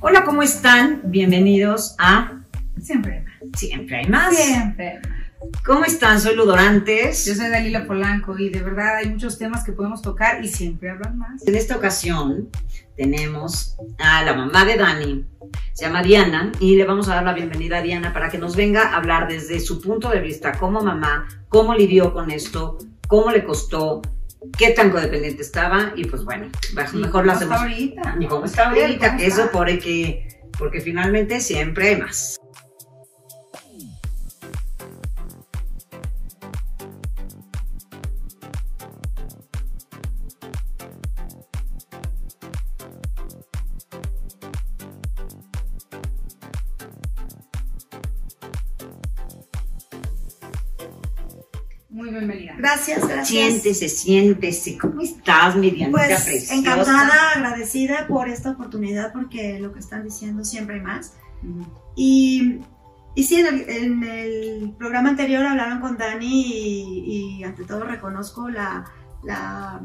Hola, ¿cómo están? Bienvenidos a Siempre hay más. Siempre hay más. Siempre hay más. ¿Cómo están? Soy Ludorantes. Yo soy Dalila Polanco y de verdad hay muchos temas que podemos tocar y siempre hablan más. En esta ocasión tenemos a la mamá de Dani, se llama Diana, y le vamos a dar la bienvenida a Diana para que nos venga a hablar desde su punto de vista como mamá, cómo lidió con esto, cómo le costó, qué tan codependiente estaba, y pues bueno, mejor lo hacemos. ¿Cómo está ahorita? Y cómo está ahorita, ¿Cómo que está? eso porque, porque finalmente siempre hay más. Gracias, gracias. Siéntese, siéntese. ¿Cómo estás, mi Dianita Pues preciosa? encantada, agradecida por esta oportunidad porque lo que están diciendo siempre hay más. Y, y sí, en el, en el programa anterior hablaron con Dani y, y ante todo reconozco la, la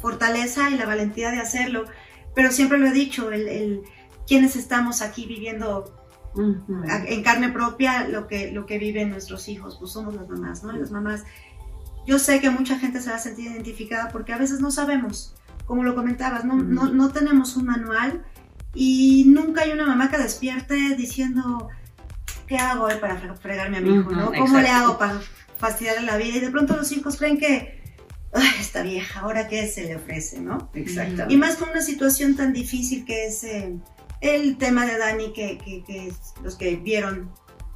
fortaleza y la valentía de hacerlo, pero siempre lo he dicho, el, el quienes estamos aquí viviendo Ujú. en carne propia lo que, lo que viven nuestros hijos, pues somos las mamás, ¿no? Las mamás. Yo sé que mucha gente se va a sentir identificada porque a veces no sabemos, como lo comentabas, no, no, no tenemos un manual y nunca hay una mamá que despierte diciendo, ¿qué hago hoy para fre- fregarme a mi hijo? Ujú, ¿no? ¿Cómo le exacto. hago para fastidiarle la vida? Y de pronto los hijos creen que, "Ay, esta vieja, ¿ahora qué se le ofrece? ¿no? Exactamente. Y más con una situación tan difícil que es eh, el tema de Dani, que, que- que los que vieron,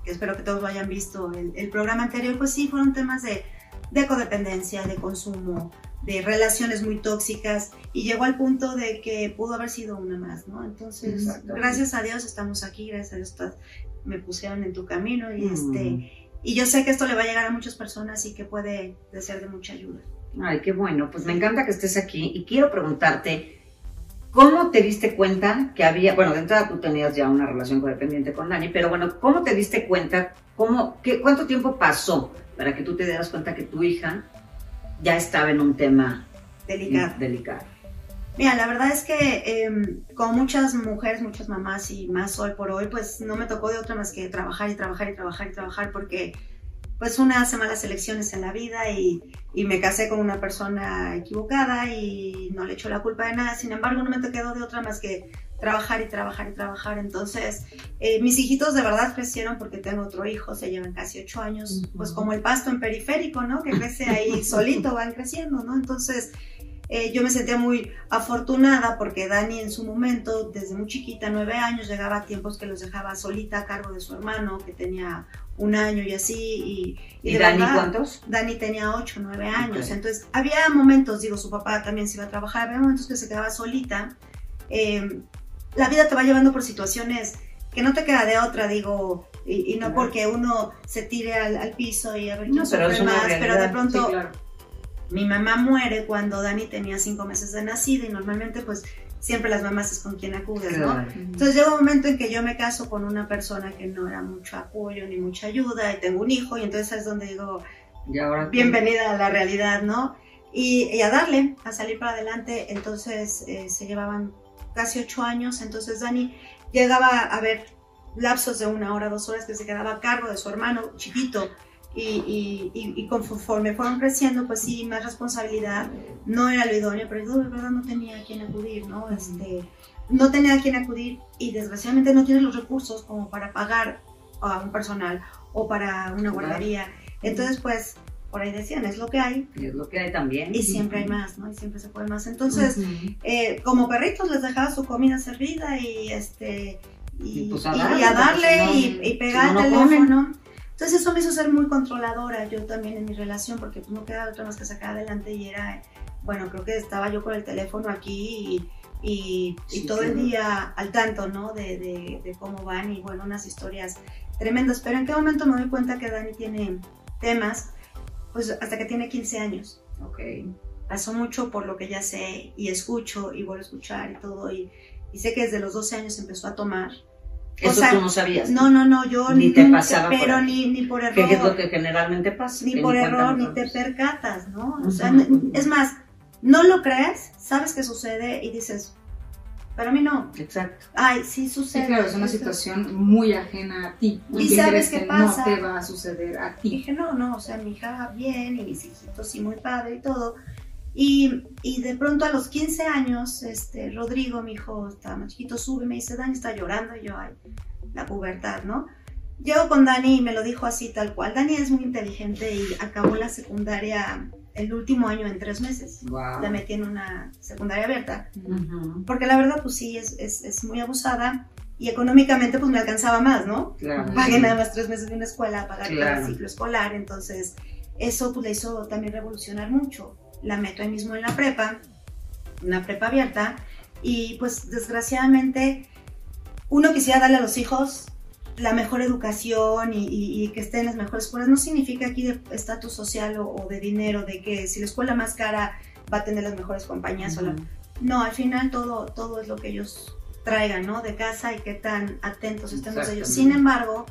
que espero que todos lo hayan visto, el, el programa anterior, pues sí, fueron temas de, de codependencia, de consumo, de relaciones muy tóxicas, y llegó al punto de que pudo haber sido una más, ¿no? Entonces, gracias a Dios estamos aquí, gracias a Dios estás- me pusieron en tu camino, y Mm. este... Y yo sé que esto le va a llegar a muchas personas y que puede de ser de mucha ayuda. Ay, qué bueno. Pues me encanta que estés aquí y quiero preguntarte, ¿cómo te diste cuenta que había, bueno, de entrada tú tenías ya una relación codependiente con Dani, pero bueno, ¿cómo te diste cuenta, cómo, qué, cuánto tiempo pasó para que tú te dieras cuenta que tu hija ya estaba en un tema Delicado. delicado? Mira, la verdad es que eh, como muchas mujeres, muchas mamás y más hoy por hoy, pues no me tocó de otra más que trabajar y trabajar y trabajar y trabajar porque pues una hace malas elecciones en la vida y, y me casé con una persona equivocada y no le echo la culpa de nada. Sin embargo, no me quedó de otra más que trabajar y trabajar y trabajar. Entonces, eh, mis hijitos de verdad crecieron porque tengo otro hijo, se llevan casi ocho años, Ujú. pues como el pasto en periférico, ¿no? Que crece ahí solito, van creciendo, ¿no? Entonces, eh, yo me sentía muy afortunada porque Dani en su momento, desde muy chiquita, nueve años, llegaba a tiempos que los dejaba solita a cargo de su hermano, que tenía un año y así. Y, ¿Y, de Dani verdad, cuántos? Dani tenía ocho, nueve años. Ok. Entonces, había momentos, digo, su papá también se iba a trabajar, había momentos que se quedaba solita. Eh, la vida te va llevando por situaciones que no te queda de otra, digo, y, y no porque uno se tire al, al piso y a ver No, pero más, pero de realidad. pronto Sí, claro. mi mamá muere cuando Dani tenía cinco meses de nacida y normalmente pues siempre las mamás es con quien acudes, ¿no? Claro. Entonces llega un momento en que yo me caso con una persona que no era mucho apoyo ni mucha ayuda y tengo un hijo y entonces es donde digo, Y ahora bienvenida a la realidad, ¿no? Y, y a darle, a salir para adelante, entonces eh, se llevaban casi ocho años, entonces Dani llegaba a ver lapsos de una hora, dos horas que se quedaba a cargo de su hermano chiquito y, y, y- y conforme fueron creciendo, pues sí, más responsabilidad, no era lo idóneo, pero yo de verdad no tenía a quién acudir, ¿no? Este, no tenía a quién acudir y desgraciadamente no tiene los recursos como para pagar a un personal o para una guardería. Entonces, pues, por ahí decían, es lo que hay Y es lo que hay también. y siempre hay más, ¿no? Y siempre se puede más. Entonces, Ujú. eh, como perritos les dejaba su comida servida y este y, Y pues a darle, y a darle si no, y, pegar si no, el teléfono. Entonces eso me hizo ser muy controladora yo también en mi relación porque pues, no quedaba otra más que sacar adelante y era, bueno, creo que estaba yo con el teléfono aquí y, Sí, todo el claro. día al tanto, ¿no? De, de- de cómo van y bueno, unas historias tremendas. Pero en qué momento me doy cuenta que Dani tiene temas, pues hasta que tiene 15 años Ok. pasó mucho por lo que ya sé y escucho y vuelvo a escuchar y todo y, y sé que desde los 12 años empezó a tomar. O Eso sea, tú no sabías. No, no, no, yo Ni te nunca- pasaba por pero aquí. ni, ni por error, ¿Qué es lo que generalmente pasa? ni por error, ni te percatas, ¿no? O sea, n- ujú. es más, no lo crees, sabes que sucede y dices, Pero a mí no. Exacto. Ay, sí sucede. Sí, claro, es una Eso- situación muy ajena a ti. ¿Y sabes qué que pasa? no te va a suceder a Y ti. dije, no, no, o sea, mi hija bien y mis hijitos sí muy padre y todo. Y, y de pronto a los 15 años, este, Rodrigo, mi hijo, estaba más chiquito, sube y me dice, Dani está llorando y yo, ay, la pubertad, ¿no? Llego con Dani y me lo dijo así tal cual. Dani es muy inteligente y acabó la secundaria el último año en tres meses. Wow. La metí en una secundaria abierta. Porque la verdad, pues sí, es, es, es muy abusada y económicamente pues me alcanzaba más, ¿no? Claro. pagué nada más tres meses de una escuela, pagar Claro. el ciclo escolar, entonces eso pues le hizo también revolucionar mucho. La meto ahí mismo en la prepa, una prepa abierta, y pues desgraciadamente uno quisiera darle a los hijos la mejor educación y, y- y que estén en las mejores escuelas. No significa aquí de estatus social o, o de dinero, de que si la escuela más cara va a tener las mejores compañías o la- no, al final todo, todo es lo que ellos traigan, ¿no? De casa y qué tan atentos estemos ellos. Sin embargo,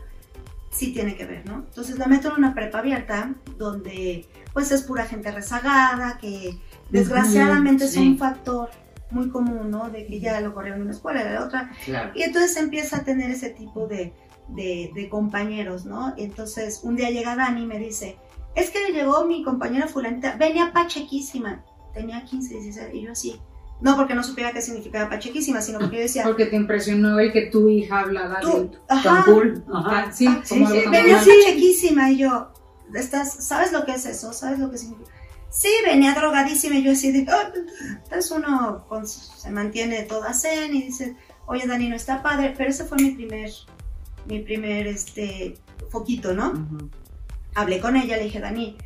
sí tiene que ver, ¿no? Entonces la meto en una prepa abierta donde pues es pura gente rezagada, que desgraciadamente es sí. un factor muy común, ¿no? De que ya lo corrieron de una escuela, de la otra. Claro. Y entonces empieza a tener ese tipo de, de, de compañeros, ¿no? Entonces un día llega Dani y me dice, es que llegó mi compañera fulanita, venía pachequísima, tenía 15, 16, y yo así. No porque no supiera qué significaba pachequísima, sino porque yo decía, Porque te impresionó el que tu hija hablaba tú, de ajá, Tan cool. Ajá. Sí, Ah, sí, sí, venía pachequísima, y yo, estás, ¿sabes lo que es eso? ¿Sabes lo que significa? Sí, venía drogadísima, y yo así de, "Ah". entonces uno con se mantiene toda zen y dice, oye Dani, no está padre, pero ese fue mi primer, mi primer, este, foquito, ¿no? Ujú. hablé con ella, le dije, Dani,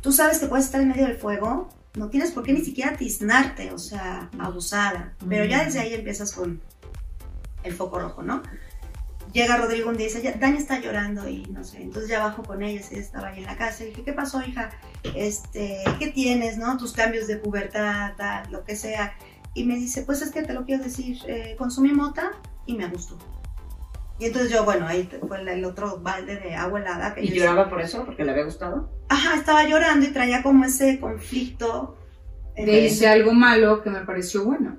tú sabes que puedes estar en medio del fuego, no tienes por qué ni siquiera tiznarte, o sea, abusada. Pero ya desde ahí empiezas con el foco rojo, ¿no? Llega Rodrigo un día y dice, "Ya, Dani está llorando y no sé, entonces ya bajo con ella, sí, estaba ahí en la casa, y dije, ¿qué pasó, hija? Este, ¿qué tienes, no? Tus cambios de pubertad, tal, lo que sea. Y me dice, pues es que te lo quiero decir, eh, consumí mota y me gustó. Y entonces yo, bueno, ahí fue el- otro balde de agua helada. Que ¿Y yo lloraba por eso? ¿Porque le había gustado? Ajá, estaba llorando y traía como ese conflicto. Te entre- hice algo malo que me pareció bueno.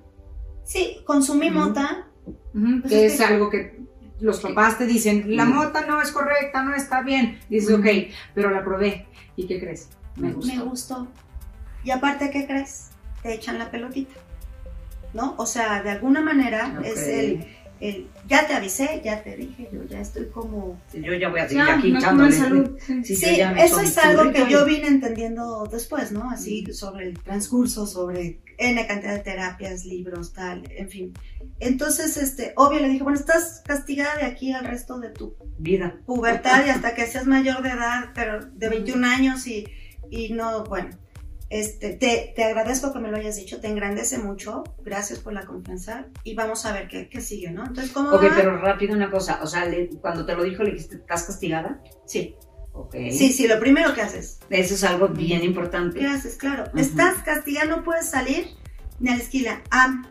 Sí, consumí mota. Pues que es es que- algo que los papás te dicen, la Ujú. mota no es correcta, no está bien. Dices, ok, pero la probé. ¿Y qué crees? Me gustó. Me gustó. Y aparte, ¿qué crees? Te echan la pelotita. ¿No? O sea, de alguna manera es el, el, ya te avisé, ya te dije, yo ya estoy como... Yo ya voy a seguir Ya, aquí echándole. salud. Sí. Sí, eso es algo que yo vine entendiendo después, ¿no? Así sobre el transcurso, sobre N cantidad de terapias, libros, tal, en fin. Entonces, este, obvio le dije, bueno, estás castigada de aquí al resto de tu Vida. pubertad y hasta que seas mayor de edad, pero de 21 años y, y no, bueno, este, te, te agradezco que me lo hayas dicho, te engrandece mucho, gracias por la confianza y vamos a ver qué, qué sigue, ¿no? Entonces, ¿cómo Ok, va? pero rápido una cosa. O sea, le- cuando te lo dijo, le dijiste, ¿estás castigada? Sí, sí, sí, lo primero que haces, Eso es algo bien importante. ¿qué haces? Claro, estás castigada, no puedes salir ni a la esquina. Ah,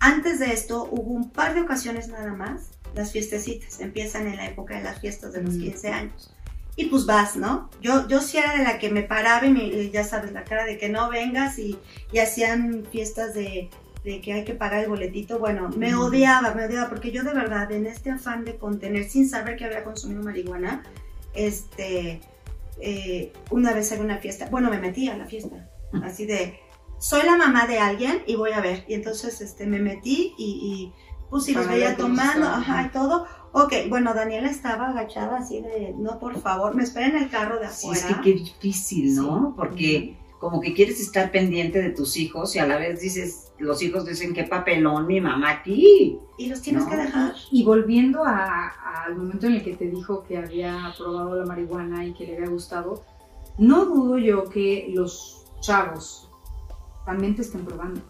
antes de esto hubo un par de ocasiones nada más, las fiestecitas, empiezan en la época de las fiestas de los Mm. 15 años. Y pues vas, ¿no? Yo, yo sí era de la que me paraba y, me- ya sabes, la cara de que no vengas y, y hacían fiestas de, de que hay que pagar el boletito. Bueno, me odiaba, me odiaba, porque yo de verdad, en este afán de contener, sin saber que había consumido marihuana, este, eh, una vez en una fiesta, bueno, me metí a la fiesta, así de, soy la mamá de alguien y voy a ver. Y entonces este, me metí y, y pues si los veía tomando, ajá, y todo. Ok, bueno, Daniela estaba agachada así de, no, por favor, me espera en el carro de Sí, afuera. es que qué difícil, ¿no? Sí. Porque como que quieres estar pendiente de tus hijos y a la vez dices, los hijos dicen, qué papelón mi mamá aquí. Y los tienes No. que dejar. Y volviendo a- al momento en el que te dijo que había probado la marihuana y que le había gustado, no dudo yo que los chavos también te estén probando.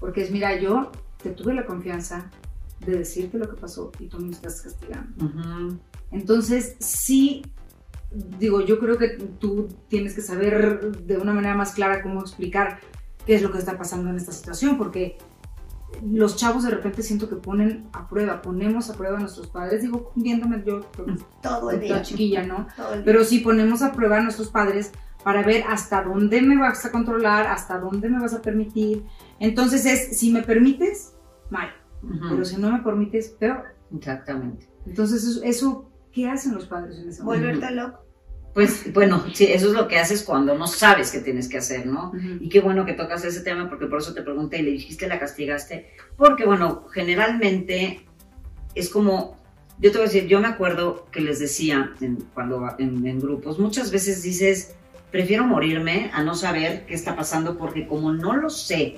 Porque es, mira, yo te tuve la confianza de decirte lo que pasó y tú me estás castigando. Entonces, sí, digo, yo creo que tú tienes que saber de una manera más clara cómo explicar qué es lo que está pasando en esta situación, porque los chavos de repente siento que ponen a prueba, ponemos a prueba a nuestros padres, digo, viéndome yo, Todo el toda día. chiquilla, ¿no? Todo el día. Pero sí ponemos a prueba a nuestros padres para ver hasta dónde me vas a controlar, hasta dónde me vas a permitir. Entonces es, si me permites, mal. Pero si no me permites, peor. Exactamente. Entonces, eso, eso, ¿qué hacen los padres en ese momento? Volverte loco. Pues bueno, sí, eso es lo que haces cuando no sabes qué tienes que hacer, ¿no? Y qué bueno que tocas ese tema porque por eso te pregunté y le dijiste la castigaste. Porque bueno, generalmente es como, yo te voy a decir, yo me acuerdo que les decía en, cuando en, en grupos, muchas veces dices, prefiero morirme a no saber qué está pasando porque como no lo sé,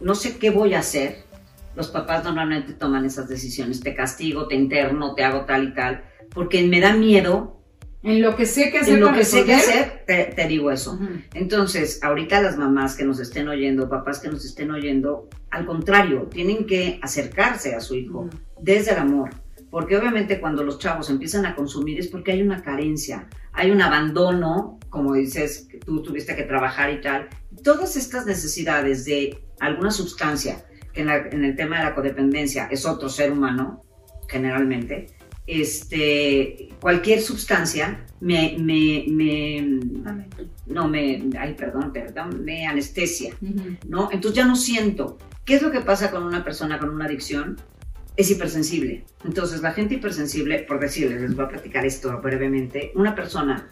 no sé qué voy a hacer, los papás normalmente toman esas decisiones. Te castigo, te interno, te hago tal y tal, porque me da miedo. En lo que sé que hacer En lo que sé resolver. hacer, te, te digo eso. Entonces, ahorita las mamás que nos estén oyendo, papás que nos estén oyendo, al contrario, tienen que acercarse a su hijo desde el amor. Porque obviamente cuando los chavos empiezan a consumir es porque hay una carencia, hay un abandono, como dices, que tú tuviste que trabajar y tal. Todas estas necesidades de alguna sustancia, que en, la- en el tema de la codependencia es otro ser humano, generalmente, este, cualquier sustancia me, me, no me, ay, perdón, perdón, me anestesia. ¿no? Entonces ya no siento. ¿Qué es lo que pasa con una persona con una adicción? Es hipersensible. Entonces la gente hipersensible, por decirles, les voy a platicar esto brevemente, una persona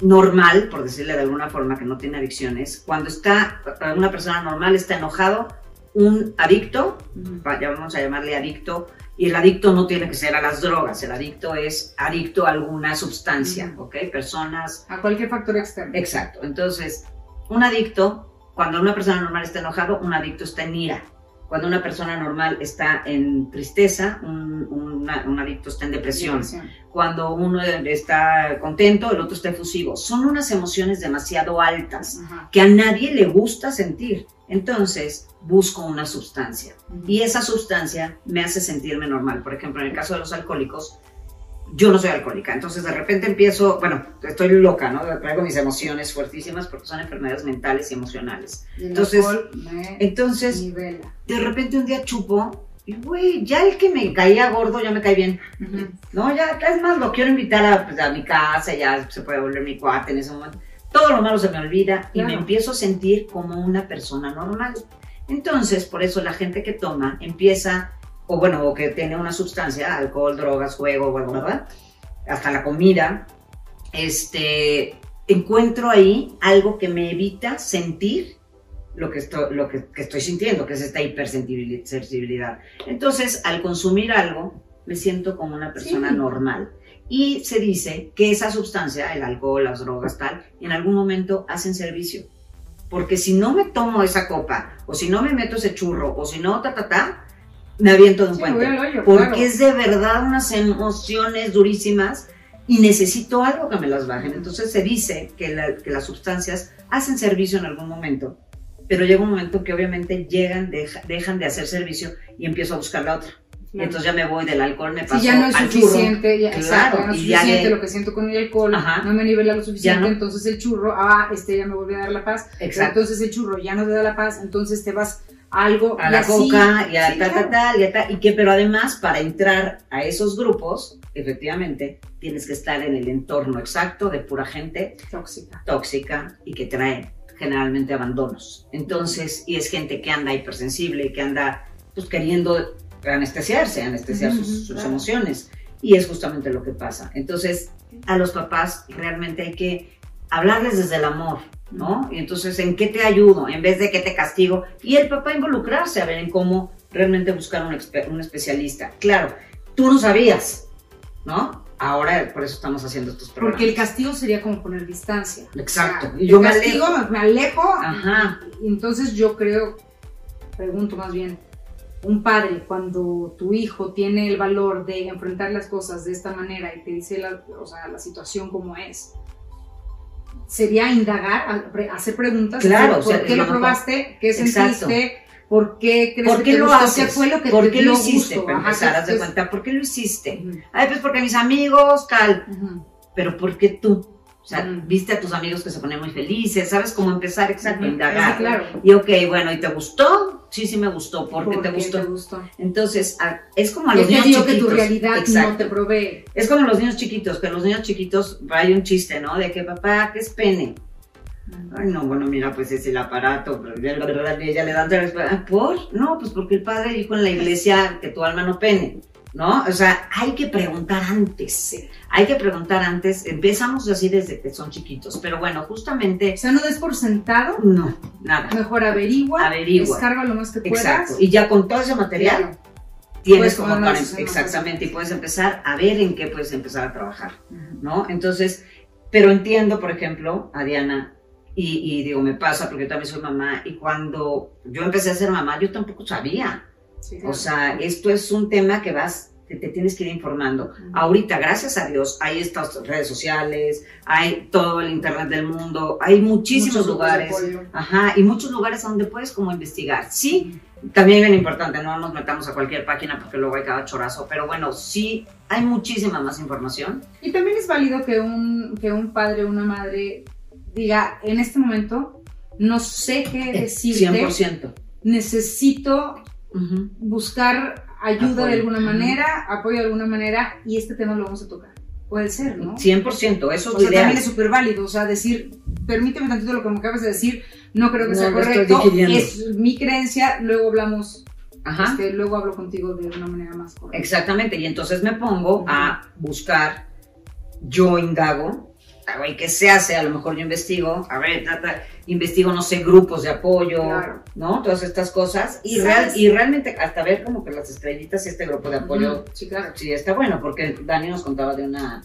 normal, por decirle de alguna forma que no tiene adicciones, cuando está, una persona normal está enojado, un adicto, vamos a llamarle adicto, y el adicto no tiene que ser a las drogas, el adicto es adicto a alguna sustancia. ¿ok? Personas, A cualquier factor externo. Exacto. Entonces, un adicto, cuando una persona normal está enojado, un adicto está en ira. Cuando una persona normal está en tristeza, un, una- un adicto está en depresión. Depresión. Cuando uno está contento, el otro está efusivo. Son unas emociones demasiado altas Ajá. que a nadie le gusta sentir. Entonces, busco una sustancia. Y esa sustancia me hace sentirme normal. Por ejemplo, en el caso de los alcohólicos, yo no soy alcohólica. Entonces, de repente empiezo, bueno, estoy loca, ¿no? Traigo mis emociones fuertísimas porque son enfermedades mentales y emocionales. Y Entonces, Entonces, nivela. de repente un día chupo y, güey, ya el que me caía gordo ya me cae bien. No, ya, es más, lo quiero invitar a, pues, a mi casa, ya se puede volver mi cuate en ese momento. Todo lo malo se me olvida y me empiezo a sentir como una persona normal. Entonces, por eso la gente que toma empieza, o bueno, o que tiene una sustancia, alcohol, drogas, juego, bla, bla, hasta la comida, este, encuentro ahí algo que me evita sentir lo que estoy, lo que, que estoy sintiendo, que es esta hipersensibilidad. Entonces, al consumir algo, me siento como una persona Sí. normal. Y se dice que esa sustancia, el alcohol, las drogas, tal, en algún momento hacen servicio. Porque si no me tomo esa copa, o si no me meto ese churro, o si no, ta, ta, ta, me aviento de un Sí, puente. hoyo, Porque claro. es de verdad unas emociones durísimas y necesito algo que me las bajen. Entonces se dice que, la- que las sustancias hacen servicio en algún momento, pero llega un momento que obviamente llegan, deja- dejan de hacer servicio y empiezo a buscar la otra. Claro. entonces ya me voy del alcohol, me paso Si ya no es al churro. suficiente, ya, Claro, exacto, ya no es y ya suficiente le- lo que siento con el alcohol, Ajá. no me nivela lo suficiente, no. entonces el churro, ah, este ya me vuelve a dar la paz, Exacto. entonces el churro ya no te da la paz, entonces te vas algo a y la así- coca y a sí, tal, claro. tal, tal, y a tal, y que, pero además para entrar a esos grupos, efectivamente, tienes que estar en el entorno exacto de pura gente tóxica. tóxica y que trae generalmente abandonos. Entonces, y es gente que anda hipersensible, que anda pues queriendo anestesiarse, anestesiar sus, sus claro. emociones. Y es justamente lo que pasa. Entonces, a los papás realmente hay que hablarles desde el amor, ¿no? Y entonces, ¿en qué te ayudo? En vez de que te castigo. Y el papá involucrarse a ver en cómo realmente buscar un, especialista. Claro, tú no sabías, ¿no? Ahora por eso estamos haciendo estos programas. Porque el castigo sería como poner distancia. Exacto. O sea, Y yo el me castigo, alejo. me, alejo. Ajá. Y entonces yo creo, pregunto más bien, un padre cuando tu hijo tiene el valor de enfrentar las cosas de esta manera y te dice la, o sea, la situación como es, sería indagar, hacer preguntas. Claro, ¿Por o sea, qué lo probaste? ¿Qué sentiste? ¿Por qué crees ¿Por que te lo gustó? haces? ¿Qué fue lo que ¿Por te qué dio lo hiciste? gusto? Para empezar, haz de cuenta, ¿por qué lo hiciste? Ay, pues porque mis amigos, tal. ujú. Pero ¿por qué tú? O sea, viste a tus amigos que se ponen muy felices, ¿sabes cómo empezar? Exacto, indagar. sí, claro. Y ok, bueno, ¿y te gustó? Sí, sí me gustó. ¿Por qué ¿Por te gustó? gustó? Entonces, a- es como a ¿Qué los te niños dio que chiquitos. tu realidad Exacto. no te provee? Es como los niños chiquitos, que los niños chiquitos hay un chiste, ¿no? De que papá, ¿qué es pene? Ay, no, bueno, mira, pues es el aparato, pero ella le da ¿por? No, pues porque el padre dijo en la iglesia que tu alma no pene. ¿No? O sea, hay que preguntar antes, hay que preguntar antes, empezamos así desde que son chiquitos, pero bueno, justamente... O sea, no des por sentado. No, nada. Mejor averigua, averigua. descarga lo más que puedas. Exacto, y ya con todo ese material tienes como para, exactamente, y puedes empezar a ver en qué puedes empezar a trabajar, ¿no? Entonces, pero entiendo, por ejemplo, a Diana, y, y digo, me pasa porque yo también soy mamá, y cuando yo empecé a ser mamá, yo tampoco sabía o sea, esto es un tema que vas que te tienes que ir informando. Ahorita, gracias a Dios, hay estas redes sociales, hay todo el internet del mundo, hay muchísimos lugares, ajá, y muchos lugares donde puedes como investigar. Sí, también es bien importante, no nos metamos a cualquier página porque luego hay cada chorazo, pero bueno, sí hay muchísima más información. Y también es válido que un, que un padre o una madre diga, en este momento no sé qué eh, decirte. 100%. Necesito buscar ayuda de alguna manera, apoyo de alguna manera, y este tema lo vamos a tocar. Puede ser, ¿no? 100%, eso es también es súper válido, o sea, decir, permíteme tantito lo que me acabas de decir, no creo que sea correcto, es mi creencia, luego hablamos, Ajá. Este, luego hablo contigo de una manera más correcta. Exactamente, y entonces me pongo a buscar, yo indago, a ver qué se hace, a lo mejor yo investigo, a ver, investigo, no sé, grupos de apoyo, ¿no? Todas estas cosas, y, real, y realmente hasta ver como que las estrellitas y este grupo de apoyo, sí, claro. sí, está bueno, porque Dani nos contaba de una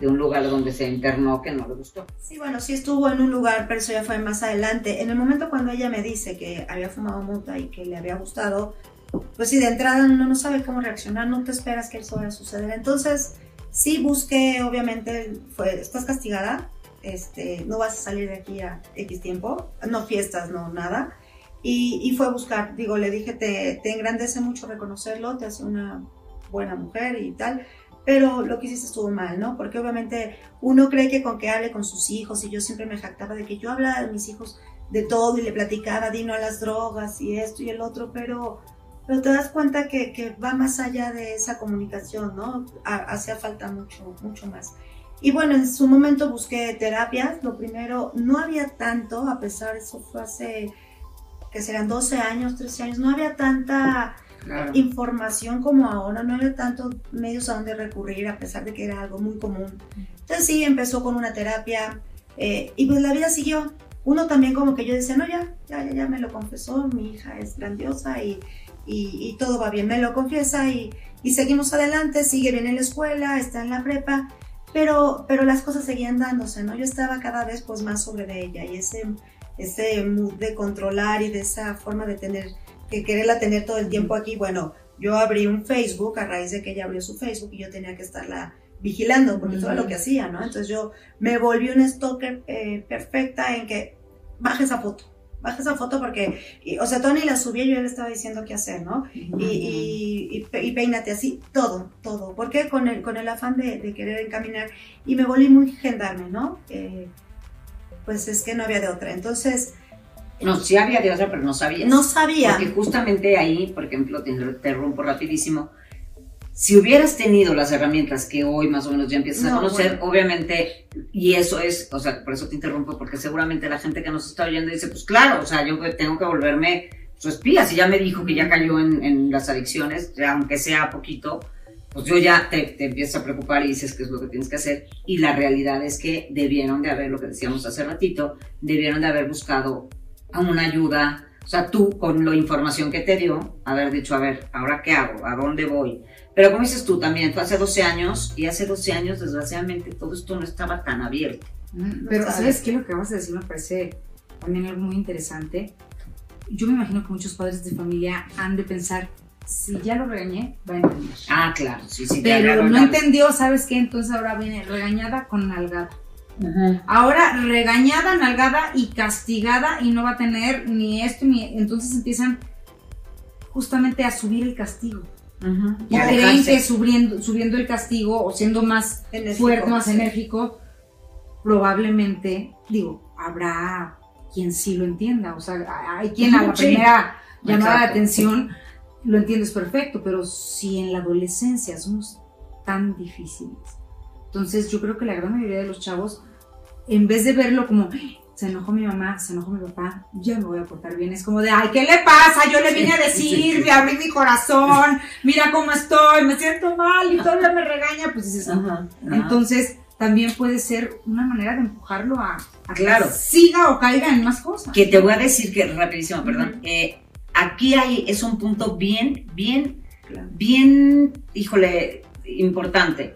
de un lugar donde se internó que no le gustó. Sí, bueno, sí estuvo en un lugar, pero eso ya fue más adelante. En el momento cuando ella me dice que había fumado muta y que le había gustado, pues sí, de entrada uno no sabe cómo reaccionar, no te esperas que eso vaya a suceder. Entonces, Sí busqué, obviamente, fue, estás castigada, este, no vas a salir de aquí a X tiempo, no fiestas, no nada. Y, y fue a buscar, digo, le dije, te, te engrandece mucho reconocerlo, te hace una buena mujer y tal, pero lo que hiciste estuvo mal, ¿no? Porque obviamente uno cree que con que hable con sus hijos, y yo siempre me jactaba de que yo hablaba de mis hijos de todo y le platicaba, dino a las drogas y esto y el otro, pero pero te das cuenta que, que, va más allá de esa comunicación, ¿no? hacía falta mucho, mucho más. Y bueno, en su momento busqué terapias. Lo primero, no había tanto, a pesar, eso fue hace, que serán 12 años, 13 años, no había tanta información como ahora, no había tantos medios a donde recurrir, a pesar de que era algo muy común. Entonces sí, empezó con una terapia eh, y pues la vida siguió. Uno también como que yo decía, no, ya, ya, ya, ya me lo confesó, mi hija es grandiosa y y, todo va bien, me lo confiesa y, y, seguimos adelante, sigue bien en la escuela, está en la prepa, pero, pero las cosas seguían dándose, ¿no? Yo estaba cada vez pues más sobre de ella y ese, ese mood de controlar y de esa forma de tener, que quererla tener todo el tiempo aquí, bueno, yo abrí un Facebook a raíz de que ella abrió su Facebook y yo tenía que estarla vigilando porque todo lo que hacía, ¿no? Entonces yo me volví una stalker eh, perfecta en que baje esa foto, baja esa foto porque, o sea, Tony la subía y yo le estaba diciendo qué hacer, ¿no? y, y, peínate así, todo, todo. porque Con el, con el afán de, querer encaminar y me volví muy gendarme, ¿no? Eh, pues es que no había de otra. Entonces... No, sí había de otra, pero no sabía. No sabía. Porque justamente ahí, por ejemplo, te interrumpo rapidísimo, si hubieras tenido las herramientas que hoy más o menos ya empiezas a conocer, obviamente, y eso es, o sea, por eso te interrumpo, porque seguramente la gente que nos está oyendo dice, pues claro, o sea, yo tengo que volverme su espía, si ya me dijo que ya cayó en, las adicciones, ya aunque sea poquito, pues yo ya te, te empiezas a preocupar y dices qué es lo que tienes que hacer. Y la realidad es que debieron de haber, lo que decíamos hace ratito, debieron de haber buscado una ayuda, o sea, tú con la información que te dio, haber dicho, a ver, ¿ahora qué hago? ¿A dónde voy? Pero como dices tú también, fue hace 12 años y hace 12 años desgraciadamente todo esto no estaba tan abierto. Mm, pero ¿sabes qué? Lo que vas a decir me parece también algo muy interesante. Yo me imagino que muchos padres de familia han de pensar, si ya lo regañé, va a entender. Ah, claro, sí, sí. Pero no entendió, ¿sabes qué? Entonces ahora viene regañada con nalgada. Ahora regañada, nalgada y castigada y no va a tener ni esto ni... Entonces empiezan justamente a subir el castigo. Y creen que subiendo, subiendo el castigo o siendo más fuerte, más enérgico, probablemente, digo, habrá quien sí lo entienda. O sea, hay quien a la primera llamada de atención lo entiendes perfecto, pero si en la adolescencia somos tan difíciles, entonces yo creo que la gran mayoría de los chavos, en vez de verlo como, se enojó mi mamá, se enojó mi papá, ya me voy a portar bien. Es como de, ay, ¿qué le pasa? Yo le vine a decir, me abrí mi corazón, mira cómo estoy, me siento mal y todavía me regaña, pues dices, Ajá, ajá. entonces también puede ser una manera de empujarlo a, a que Claro. siga o caiga en más cosas. Que te voy a decir que, rapidísimo, perdón. Eh, aquí hay, es un punto bien, bien, Claro. bien, híjole, importante.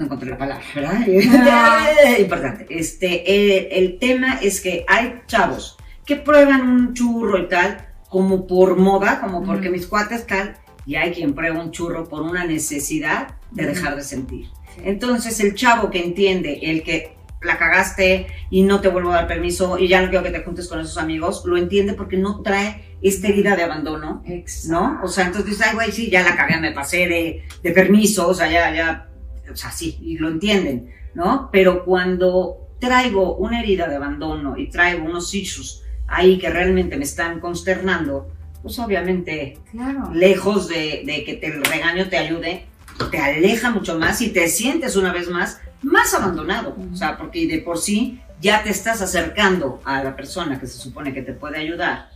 No encontré la palabra, ¿verdad? Ah. importante. Este, eh, el tema es que hay chavos que prueban un churro y tal, como por moda, como porque Ujú. mis cuates tal, y hay quien prueba un churro por una necesidad de Ujú. dejar de sentir. Entonces el chavo que entiende, el que la cagaste y no te vuelvo a dar permiso y ya no quiero que te juntes con esos amigos, lo entiende porque no trae esta herida de abandono, Exacto. ¿no? O sea, entonces dices, ay, güey, sí, ya la cagué, me pasé de, de permiso, o sea, ya, ya, o sea, sí, y lo entienden, ¿no? Pero cuando traigo una herida de abandono y traigo unos issues ahí que realmente me están consternando, pues obviamente Claro. lejos de, de que te el regaño te ayude, te aleja mucho más y te sientes una vez más más abandonado. Ujú. O sea, porque de por sí ya te estás acercando a la persona que se supone que te puede ayudar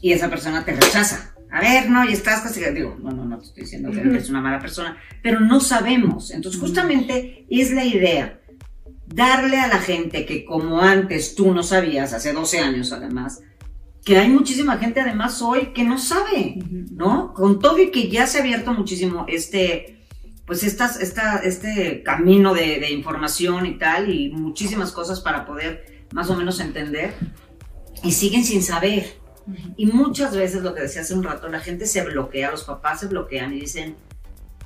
y esa persona te rechaza. A ver, no, y estás casi, digo, no, no, no te estoy diciendo que eres una mala persona, pero no sabemos. Entonces, justamente es la idea, darle a la gente que como antes tú no sabías, hace 12 años además, que hay muchísima gente además hoy que no sabe. ¿no? Con todo y que ya se ha abierto muchísimo este, pues estas, esta, este camino de, de información y tal, y muchísimas cosas para poder más o menos entender, y siguen sin saber. Y muchas veces lo que decía hace un rato, la gente se bloquea, los papás se bloquean y dicen,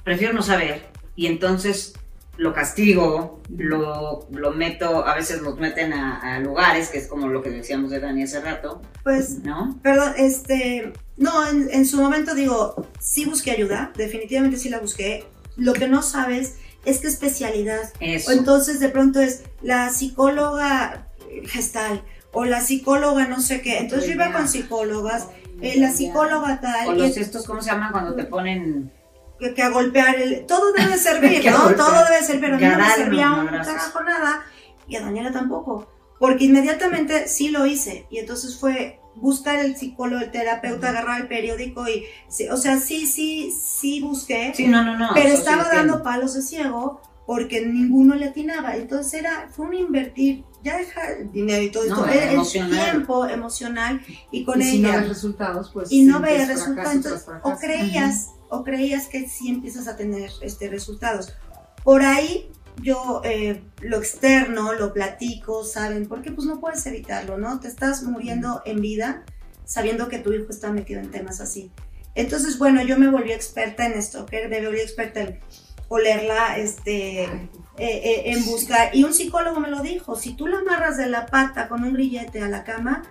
prefiero no saber, y entonces lo castigo, lo, lo meto, a veces los meten a, a lugares, que es como lo que decíamos de Dani hace rato, Pues ¿no? Perdón, este, no, en, en su momento digo, sí busqué ayuda, definitivamente sí la busqué. Lo que no sabes es qué especialidad. Eso. O entonces de pronto es la psicóloga gestal o la psicóloga no sé qué. Entonces yo iba con psicólogas, eh, la psicóloga tal, O los estos, ¿cómo se llaman cuando te ponen que, que a golpear el... Todo debe servir, ¿no? Todo debe servir, pero a mí no me servía un carajo nada y a Daniela tampoco. Porque inmediatamente sí lo hice y entonces fue buscar el psicólogo, el terapeuta, agarrar el periódico y... sí, o sea, sí, sí, sí busqué, Sí, no, no, no. pero estaba dando palos de ciego porque ninguno le atinaba. Entonces era, fue un invertir, ya deja el dinero y todo No, esto, era el emocional. tiempo emocional y con y si no ella ves resultados, pues. y no veías resultados. Entonces, o creías, o creías que sí empiezas a tener este, resultados. Por ahí yo eh, lo externo, lo platico, ¿saben? Porque pues no puedes evitarlo, ¿no? Te estás muriendo en vida sabiendo que tu hijo está metido en temas así. Entonces, bueno, yo me volví experta en esto, que me volví experta en olerla, este, eh, eh, en buscar. Y un psicólogo me lo dijo, si tú la amarras de la pata con un grillete a la cama,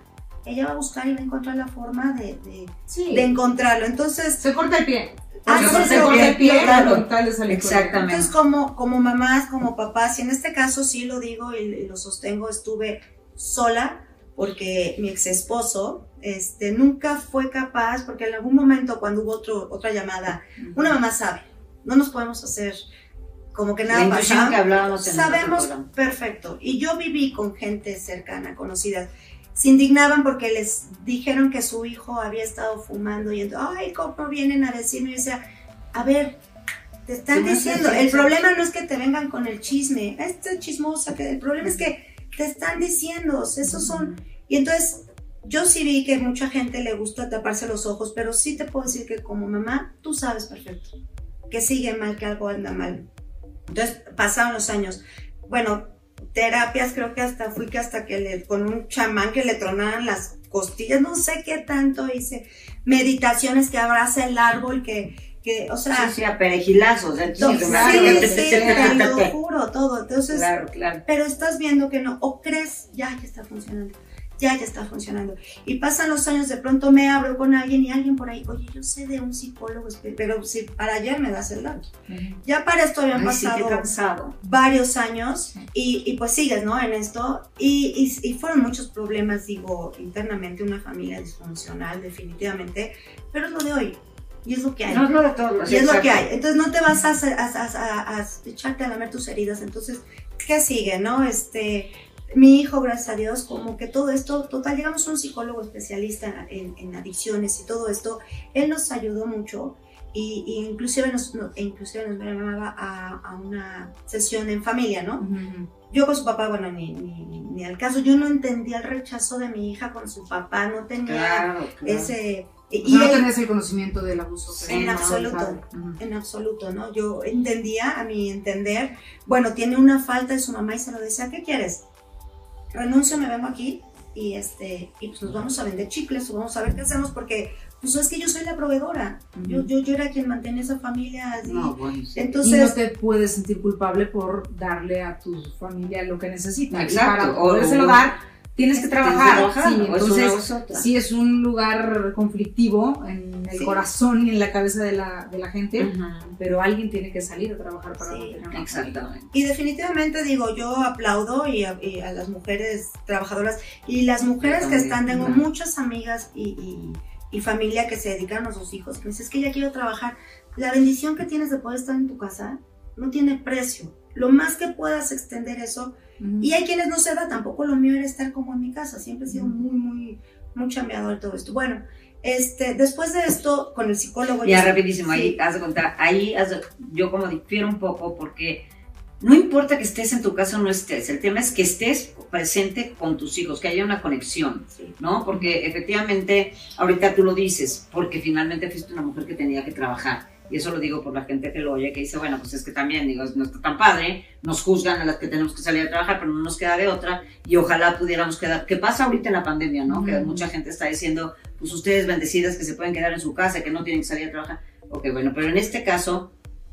ella va a buscar y va a encontrar la forma de, de- Sí. de encontrarlo. Entonces, Se corta el pie. Ah, corta, se corta el pie claro. Exactamente. entonces como, como mamás, como papás, y en este caso sí lo digo y, y lo sostengo, estuve sola porque mi ex esposo este, nunca fue capaz, porque en algún momento cuando hubo otro, otra llamada, una mamá sabe, no nos podemos hacer como que La nada que hablábamos en otro Sabemos perfecto. Y yo viví con gente cercana, conocida. Se indignaban porque les dijeron que su hijo había estado fumando y entonces, ay, ¿cómo vienen a decirme? Y yo decía, a ver, te están diciendo, el problema no es que te vengan con el chisme, este chismosa, que el problema es que te están diciendo, esos son... Y entonces, yo sí vi que mucha gente le gusta taparse los ojos, pero sí te puedo decir que como mamá, tú sabes perfecto que sigue mal, que algo anda mal. Entonces pasaron los años. Bueno, terapias, creo que hasta fui que hasta que le, con un chamán que le tronaran las costillas, no sé qué tanto hice. Meditaciones que abraza el árbol, que, que o sea, Sí, sí, a perejilazos. ¿eh? to- Sí, sí, sí, sí, te lo juro, todo. Entonces, Claro, claro. pero estás viendo que no, o crees, ya, ya está funcionando, ya, ya está funcionando. Y pasan los años, de pronto me abro con alguien y alguien por ahí, oye, yo sé de un psicólogo, pero si para ayer me das el dato. Ya para esto habían Ay, sí, pasado cansado. varios años y, y pues sigues, ¿no? En esto. Y, y- y fueron muchos problemas, digo, internamente, una familia disfuncional, definitivamente, pero es lo de hoy. Y es lo que hay. No es lo de todos. Y es lo que hay. Entonces no te vas a, a- a- a echarte a lamer tus heridas. Entonces, ¿qué sigue, no? Este, mi hijo, gracias a Dios, como que todo esto, total, llegamos a un psicólogo especialista en, en adicciones y todo esto, él nos ayudó mucho y, y inclusive nos, no, e inclusive nos llamaba a, a, una sesión en familia, ¿no? Uh -huh. Yo con su papá, bueno, ni, ni, ni, al caso, yo no entendía el rechazo de mi hija con su papá, no tenía claro, claro. ese... O sea, y no él, tenías el conocimiento del abuso. En absoluto, uh -huh. en absoluto, ¿no? Yo entendía, a mi entender, bueno, tiene una falta de su mamá y se lo decía, ¿qué quieres? Renuncio, me vengo aquí y, este, y pues nos vamos a vender chicles o vamos a ver qué hacemos porque pues es que yo soy la proveedora. Uh -huh. yo, yo, yo era quien mantenía esa familia. Y, no, bueno, sí. entonces, y no te puedes sentir culpable por darle a tu familia lo que necesita. Exacto. Y para podérselo dar, tienes que trabajar. trabajar sí, entonces, es sí es un lugar conflictivo en el sí. corazón y en la cabeza de la, de la gente, uh -huh. pero alguien tiene que salir a trabajar para sí, mantener Exactamente. Y definitivamente digo, yo aplaudo y a, y a, las mujeres trabajadoras y las mujeres que están, tengo muchas amigas y, y y familia que se dedican a sus hijos, que dices, es que ya quiero trabajar. La bendición que tienes de poder estar en tu casa no tiene precio. Lo más que puedas extender eso. Uh -huh. Y hay quienes no se da, tampoco lo mío era estar como en mi casa. Siempre he sido uh -huh. muy, muy, muy chambeador todo esto. Bueno, este, después de esto, con el psicólogo... Ya, rapidísimo, sí. ahí, haz de contar, ahí yo como difiero un poco porque no importa que estés en tu casa o no estés, el tema es que estés presente con tus hijos, que haya una conexión, sí. ¿no? Porque efectivamente, ahorita tú lo dices, porque finalmente fuiste una mujer que tenía que trabajar. Y eso lo digo por la gente que lo oye, que dice, bueno, pues es que también, digo, no está tan padre, nos juzgan a las que tenemos que salir a trabajar, pero no nos queda de otra, y ojalá pudiéramos quedar. ¿Qué pasa ahorita en la pandemia, no? Mm. Que mucha gente está diciendo, pues ustedes bendecidas que se pueden quedar en su casa, que no tienen que salir a trabajar. Ok, bueno, pero en este caso,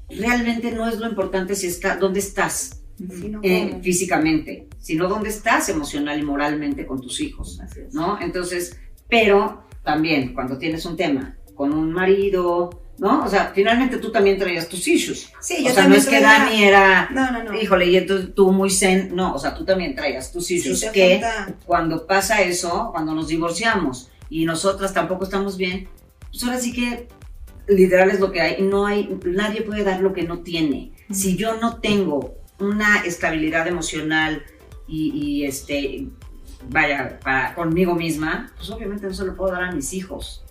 realmente no es lo importante si está, dónde estás sino eh, físicamente, sino dónde estás emocional y moralmente con tus hijos, ¿no? Entonces, pero también cuando tienes un tema con un marido, ¿no? O sea, finalmente tú también traías tus issues. Sí, yo o sea, no es que. Dani era, no, no, no. híjole, y entonces tú muy zen, no, o sea, tú también traías tus issues sí, que falta... cuando pasa eso, cuando nos divorciamos y nosotras tampoco estamos bien, pues ahora sí que literal es lo que hay, no hay, nadie puede dar lo que no tiene. Si yo no tengo una estabilidad emocional y, y este, vaya, para, conmigo misma, pues obviamente no se lo puedo dar a mis hijos.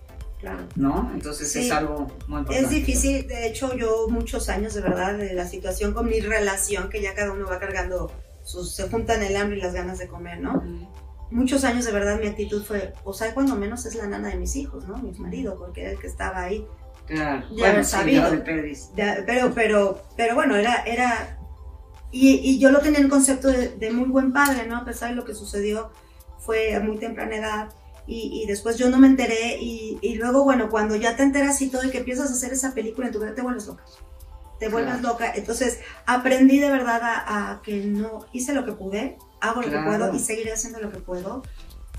Claro. ¿No? Entonces sí. es algo muy importante. Es difícil, de hecho yo muchos años de verdad de la situación con mi relación, que ya cada uno va cargando, sus, se juntan el hambre y las ganas de comer, ¿no? Mm. Muchos años de verdad mi actitud fue, o sea, cuando menos es la nana de mis hijos, ¿no? Mi marido, porque era el que estaba ahí. Claro, ya bueno, sabido. Sí, pero, pero, pero bueno, era, era y, y, yo lo tenía en concepto de, de, muy buen padre, ¿no? A pesar de lo que sucedió, fue a muy temprana edad. Y, y después yo no me enteré. Y, y, luego, bueno, cuando ya te enteras y todo y que empiezas a hacer esa película en tu vida, te vuelves loca. Te vuelves claro. loca. Entonces, aprendí de verdad a, a, que no hice lo que pude, hago lo claro. que puedo y seguiré haciendo lo que puedo.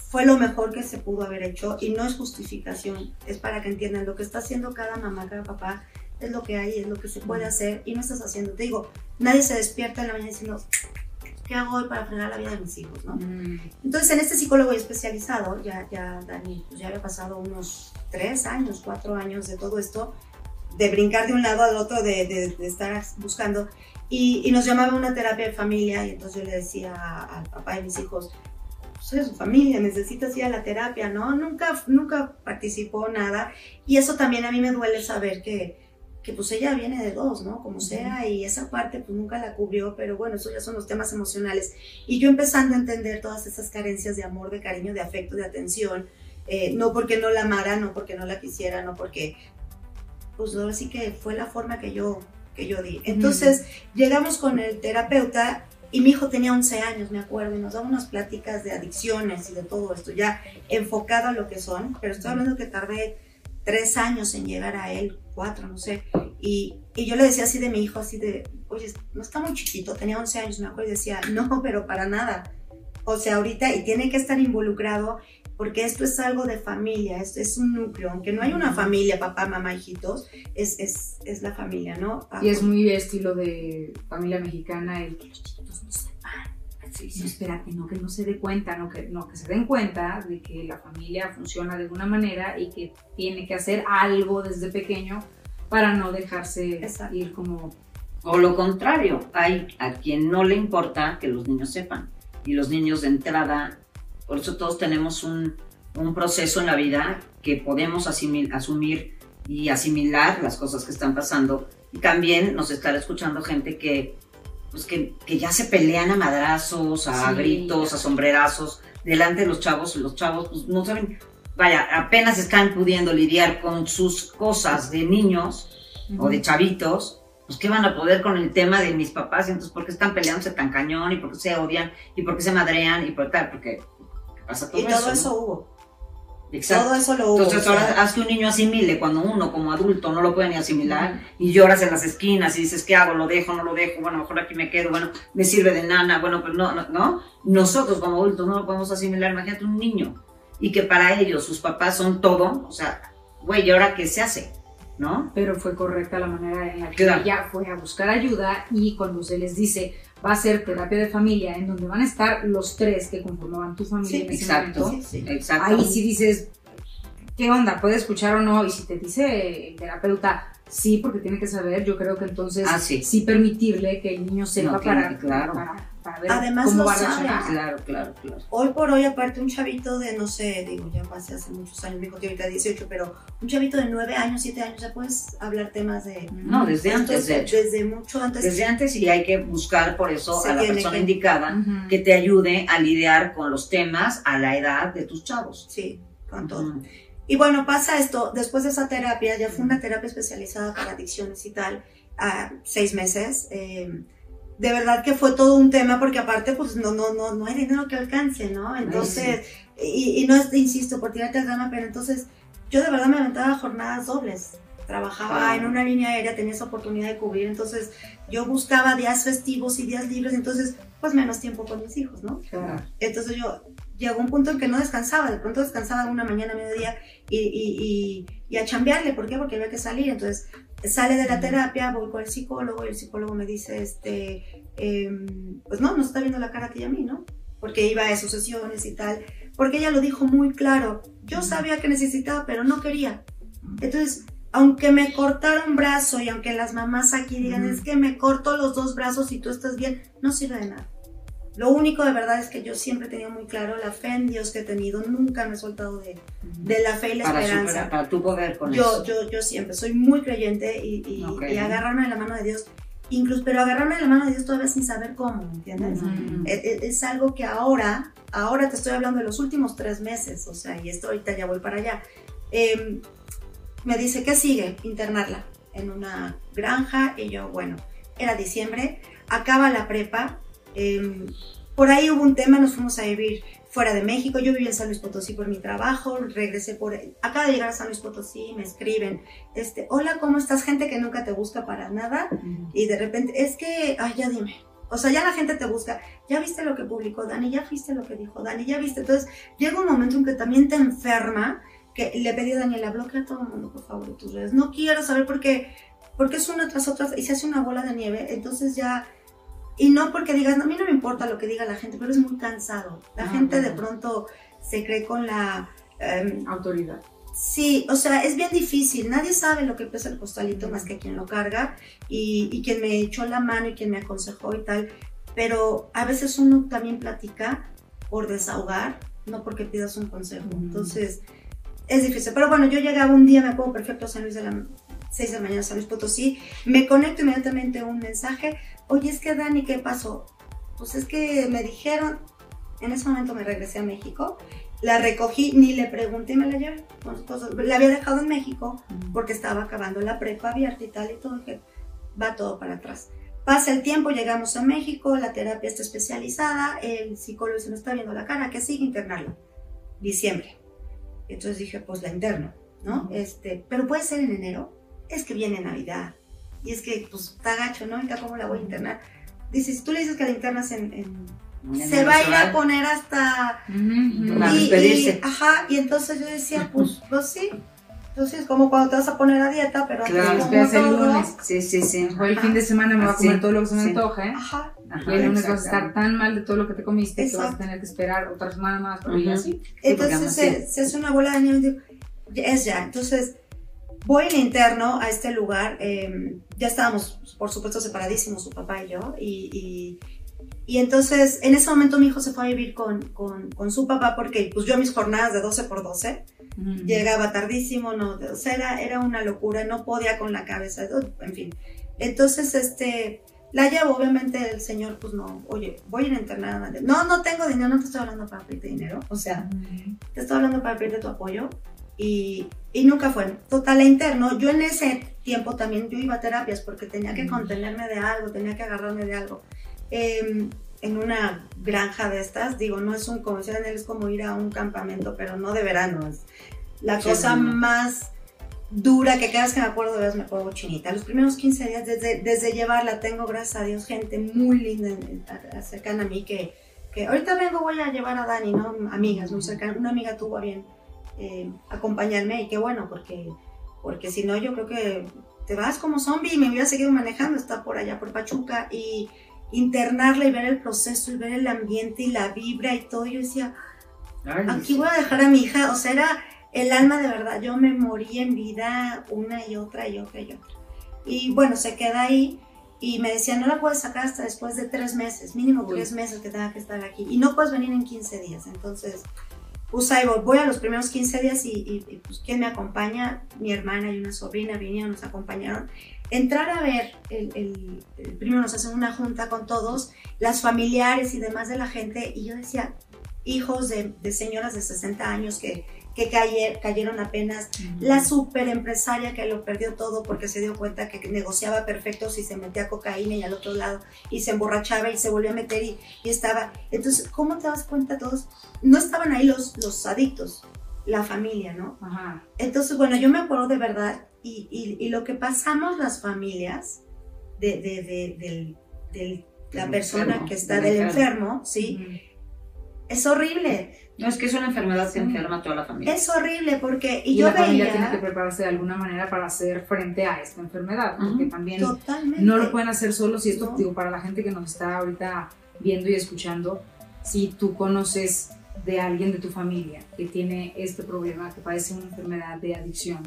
Fue lo mejor que se pudo haber hecho y no es justificación, es para que entiendan lo que está haciendo cada mamá, cada papá es lo que hay, es lo que se puede hacer y no estás haciendo. Te digo, nadie se despierta en la mañana diciendo, ¿qué hago hoy para frenar la vida de mis hijos? ¿no? Mm. Entonces, en este psicólogo especializado, ya, ya Dani, pues ya había pasado unos tres años, cuatro años de todo esto, de brincar de un lado al otro, de, de, de estar buscando, y, y, nos llamaba una terapia de familia, y entonces yo le decía al papá de mis hijos, soy de su familia, necesitas ir a la terapia, ¿no? Nunca, nunca participó nada, y eso también a mí me duele saber que, que pues ella viene de dos, ¿no? Como sea, y esa parte pues nunca la cubrió, pero bueno, eso ya son los temas emocionales. Y yo empezando a entender todas esas carencias de amor, de cariño, de afecto, de atención, eh, no porque no la amara, no porque no la quisiera, no porque, pues ahora sí que fue la forma que yo, que yo di. Entonces uh -huh. llegamos con el terapeuta y mi hijo tenía 11 años, me acuerdo, y nos daba unas pláticas de adicciones y de todo esto, ya enfocado a lo que son, pero estoy hablando que tardé tres años en llegar a él, cuatro, no sé. Y, y, yo le decía así de mi hijo, así de, oye, no está muy chiquito, tenía 11 años, me acuerdo, y decía, no, pero para nada. O sea, ahorita, y tiene que estar involucrado, porque esto es algo de familia, esto es un núcleo, aunque no hay una familia, papá, mamá, hijitos, es, es, es la familia, ¿no? Y es muy estilo de familia mexicana, el que los chiquitos no. Sí, sí. No, espérate, no que no se dé cuenta, no que, no que se den cuenta de que la familia funciona de alguna manera y que tiene que hacer algo desde pequeño para no dejarse Exacto. ir como... O lo contrario, hay a quien no le importa que los niños sepan. y los niños de entrada, por eso todos tenemos un, un proceso en la vida que podemos asimil- asumir y asimilar las cosas que están pasando. Y también nos estará escuchando gente que, pues que, que ya se pelean a madrazos, a Sí. gritos, a sombrerazos, delante de los chavos, y los chavos pues, no saben, vaya, apenas están pudiendo lidiar con sus cosas de niños o de chavitos, pues qué van a poder con el tema de mis papás, y entonces por qué están peleándose tan cañón, y por qué se odian, y por qué se madrean, y por tal, porque pasa todo Y todo eso. eso ¿no? hubo. Exacto. Todo eso lo hubo. Entonces sea, ahora haz que un niño asimile cuando uno como adulto no lo puede ni asimilar y lloras en las esquinas y dices, ¿qué hago? ¿Lo dejo? ¿No lo dejo? Bueno, mejor aquí me quedo, bueno, me sirve de nana, bueno, pero no, no, no. Nosotros como adultos no lo podemos asimilar, imagínate un niño y que para ellos sus papás son todo, o sea, güey, ¿y ahora qué se hace? ¿No? Pero fue correcta la manera en la que Claro. ella fue a buscar ayuda y cuando se les dice va a ser terapia de familia en donde van a estar los tres que conformaban tu familia Sí, en ese exacto. momento, sí, sí. Exacto. ahí sí dices, ¿qué onda? ¿Puede escuchar o no? Y si te dice el terapeuta, sí, porque tiene que saber, yo creo que entonces Ah, sí. permitirle que el niño sepa No, tiene para, que, claro. para, para ver Además cómo lo va a sabe. Claro, claro, claro. Hoy por hoy, aparte, un chavito de, no sé, digo, ya pasé hace muchos años, mi hijo tiene ahorita 18, pero un chavito de 9 años, 7 años, ya puedes hablar temas de... No, desde antes, de hecho. Desde mucho antes. Desde antes y hay que buscar por eso a la persona que- indicada Ujú. que te ayude a lidiar con los temas a la edad de tus chavos. Sí, con todo. Ujú. Y bueno, pasa esto, después de esa terapia, ya fue una terapia especializada para adicciones y tal, a seis meses. eh, de verdad que fue todo un tema, porque aparte, pues no, no, no, no hay dinero que alcance, ¿no? Entonces, y, y no es, insisto, por tirarte al drama, pero entonces yo de verdad me aventaba jornadas dobles. Trabajaba en una línea aérea, tenía esa oportunidad de cubrir, entonces yo buscaba días festivos y días libres, entonces pues menos tiempo con mis hijos, ¿no? Claro. Entonces yo llegó un punto en que no descansaba, de pronto descansaba una mañana, mediodía y, y, y, y a chambearle, ¿por qué? Porque había que salir, entonces sale de la terapia, voy con el psicólogo y el psicólogo me dice, este, em, pues no, nos está viendo la cara a ti y a mí, ¿no? Porque iba a sus sesiones y tal, porque ella lo dijo muy claro, yo sabía que necesitaba, pero no quería. Entonces, aunque me cortara un brazo y aunque las mamás aquí digan, es que me corto los dos brazos y tú estás bien, no sirve de nada. Lo único de verdad es que yo siempre he tenido muy claro la fe en Dios que he tenido, nunca me he soltado de, de la fe y la Para, esperanza. superar, para tu poder con Yo, eso. yo, yo siempre soy muy creyente y, y- Ok. y agarrarme de la mano de Dios, incluso, pero agarrarme de la mano de Dios todavía sin saber cómo, ¿me entiendes? Ujú. Es, es- es algo que ahora, ahora te estoy hablando de los últimos tres meses, o sea, y esto ahorita ya voy para allá. Eh, me dice, ¿qué sigue? Internarla en una granja y yo, bueno, era diciembre, acaba la prepa, eh, por ahí hubo un tema, nos fuimos a vivir fuera de México, yo vivía en San Luis Potosí por mi trabajo, regresé por, acaba de llegar a San Luis Potosí, me escriben, este, hola, ¿cómo estás? Gente que nunca te busca para nada, y de repente, es que, ay, ya dime. O sea, ya la gente te busca. Ya viste lo que publicó Dani, ya viste lo que dijo Dani, ya viste. Entonces, llega un momento en que también te enferma, que le pedí a Daniela, bloquea a todo el mundo, por favor, tus redes. No quiero saber por qué, porque es una tras otra y se hace una bola de nieve. Entonces ya, y no porque digas, no, a mí no me importa lo que diga la gente, pero es muy cansado. La Ah, gente de bueno. pronto se cree con la... em, Autoridad. Sí, o sea, es bien difícil. Nadie sabe lo que pesa el costalito más que quien lo carga y, y quien me echó la mano y quien me aconsejó y tal. Pero a veces uno también platica por desahogar, no porque pidas un consejo. Ujú. Entonces, es difícil. Pero bueno, yo llegaba un día, me acuerdo perfecto, a San Luis de la 6 de la mañana, San Luis Potosí, me conecto inmediatamente a un mensaje. Oye, es que Dani, ¿qué pasó? Pues es que me dijeron, en ese momento me regresé a México, la recogí, ni le pregunté y me la llevé. La había dejado en México porque estaba acabando la prepa abierta y tal y todo, que va todo para atrás. Pasa el tiempo, llegamos a México, la terapia está especializada, el psicólogo se nos está viendo la cara, que sigue internarla. Diciembre. Entonces dije, pues la interno, ¿no? Este, pero puede ser en enero, es que viene Navidad. Y es que, pues, está gacho, ¿no? Ahorita, ¿cómo la voy a internar? Dices, si tú le dices que la internas en... en- se va a ir a poner hasta Para ujú. y, y- ajá, y entonces yo decía, pues, pues sí. Entonces es como cuando te vas a poner a dieta, pero antes Claro. como Esperas el todo. lunes. Sí, sí, sí. O el fin de semana me va a comer Sí, todo lo que se me sí. antoje. Ajá. Y el lunes vas a estar tan mal de todo lo que te comiste que vas a Exacto. tener que esperar otra semana más para ir así. Entonces además se, se hace una bola de nieve y digo, "Ya es ya. Entonces voy en interno a este lugar. eh, ya estábamos, por supuesto, separadísimos, su papá y yo. Y, y, Y entonces, en ese momento mi hijo se fue a vivir con, con, con su papá porque pues yo mis jornadas de 12 por 12 llegaba tardísimo, no, o sea, era, era una locura, no podía con la cabeza, en fin. Entonces, este, la llevo, obviamente el señor, pues no, oye, voy a ir a internar. No, no tengo dinero, no te estoy hablando para pedirte dinero, o sea, te estoy hablando para pedirte tu apoyo. Y, y nunca fue. Total, la interno, yo en ese tiempo también yo iba a terapias porque tenía que contenerme de algo, tenía que agarrarme de algo. Em, en una granja de estas, digo, no es un comercial, es como ir a un campamento, pero no de verano, es la cosa más dura que cada vez que me acuerdo de me pongo chinita. Los primeros 15 días, desde, desde llevarla, tengo, gracias a Dios, gente muy linda cercana a mí que, que ahorita vengo, voy a llevar a Dani, ¿no? Amigas muy cercanas. Una amiga tuvo a bien eh, acompañarme y qué bueno, porque, porque si no, yo creo que te vas como zombie y me hubiera seguido manejando, está por allá, por Pachuca, y internarla y ver el proceso y ver el ambiente y la vibra y todo. Yo decía, aquí voy a dejar a mi hija, o sea, era el alma de verdad. Yo me morí en vida una y otra y otra y otra. Y bueno, se queda ahí y me decía, no la puedes sacar hasta después de tres meses, mínimo tres meses que tenga que estar aquí. Y no puedes venir en 15 días. Entonces, pues ahí voy, a los primeros 15 días y, pues ¿quién me acompaña? Mi hermana y una sobrina vinieron, nos acompañaron entrar a ver, el, primero nos hacen una junta con todos, las familiares y demás de la gente, y yo decía, hijos de, señoras de 60 años que, que cayeron apenas, la super empresaria que lo perdió todo porque se dio cuenta que negociaba perfecto si se metía cocaína y al otro lado, y se emborrachaba y se volvió a meter y, estaba. Entonces, ¿cómo te das cuenta todos? No estaban ahí los, los adictos, la familia, ¿no? Entonces, bueno, yo me acuerdo de verdad y, lo que pasamos las familias de, de, la persona que está del enfermo, ¿sí? Es horrible. No, es que es una enfermedad que enferma a toda la familia. Es horrible porque... Y, yo la familia tiene que prepararse de alguna manera para hacer frente a esta enfermedad, porque también no lo pueden hacer solos y esto, digo, para la gente que nos está ahorita viendo y escuchando, si tú conoces de alguien de tu familia que tiene este problema, que padece una enfermedad de adicción,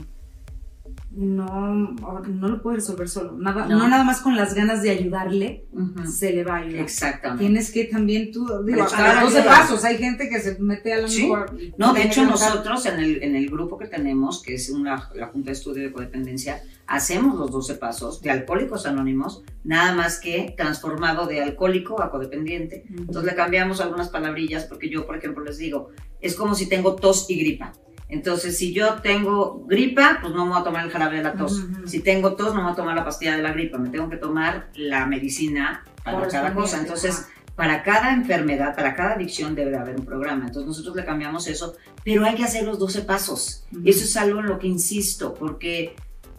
no, no lo puede resolver solo. Nada, no. nada más con las ganas de ayudarle se le va a ayudar. Exactamente. Tienes que también tú, digo, a 12 pasos, hay gente que se mete a la sí. No, de hecho nosotros en el, en el grupo que tenemos, que es una, la Junta de Estudio de Codependencia, hacemos los 12 pasos de Alcohólicos Anónimos, nada más que transformado de alcohólico a codependiente. Entonces le cambiamos algunas palabrillas porque yo, por ejemplo, les digo, es como si tengo tos y gripa. Entonces, si yo tengo gripa, pues no me voy a tomar el jarabe de la tos. Si tengo tos, no me voy a tomar la pastilla de la gripa. Me tengo que tomar la medicina para cada cosa. Entonces, para cada enfermedad, para cada adicción debe de haber un programa. Entonces, nosotros le cambiamos eso, pero hay que hacer los 12 pasos. Eso es algo en lo que insisto, porque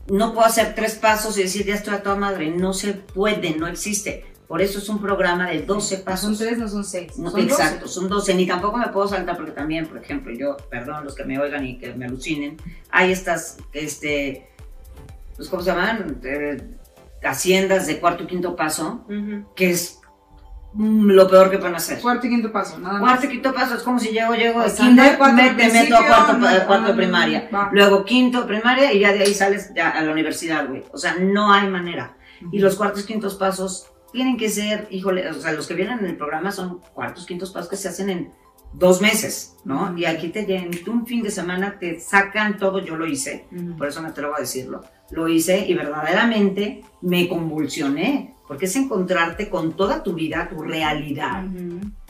no puedo hacer tres pasos y decir, ya estoy a toda madre. No se puede, no existe. Por eso es un programa de 12 pasos. Son tres, no son seis. son exacto, son 12. Ni tampoco me puedo saltar porque también, por ejemplo, yo, perdón los que me oigan y que me alucinen, hay estas, este, pues, ¿cómo se llaman? Eh, haciendas de cuarto y quinto paso, que es lo peor que pueden hacer. Cuarto y quinto paso, nada más. Cuarto y quinto paso es como si llego, llego de kinder, me, meto a cuarto, cuarto de primaria. Luego quinto primaria y ya de ahí sales ya a la universidad, güey. O sea, no hay manera. Y los cuartos y quintos pasos tienen que ser, híjole, o sea, los que vienen en el programa son cuartos, quintos pasos que se hacen en dos meses, ¿no? Y aquí te en un fin de semana te sacan todo, yo lo hice, por eso me atrevo a decirlo, lo hice y verdaderamente me convulsioné, porque es encontrarte con toda tu vida, tu realidad,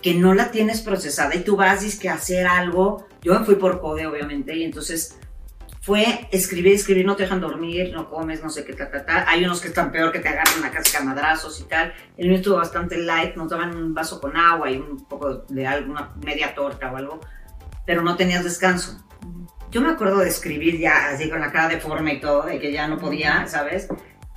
que no la tienes procesada y tú vas y a hacer algo, yo me fui por code obviamente y entonces fue escribir, escribir, no te dejan dormir, no comes, no sé qué, ta, ta, ta. Hay unos que están peor que te agarran a casi madrazos y tal. El mío estuvo bastante light, nos daban un vaso con agua y un poco de alguna media torta o algo, pero no tenías descanso. Yo me acuerdo de escribir ya así con la cara deforme y todo, de que ya no podía, ¿sabes?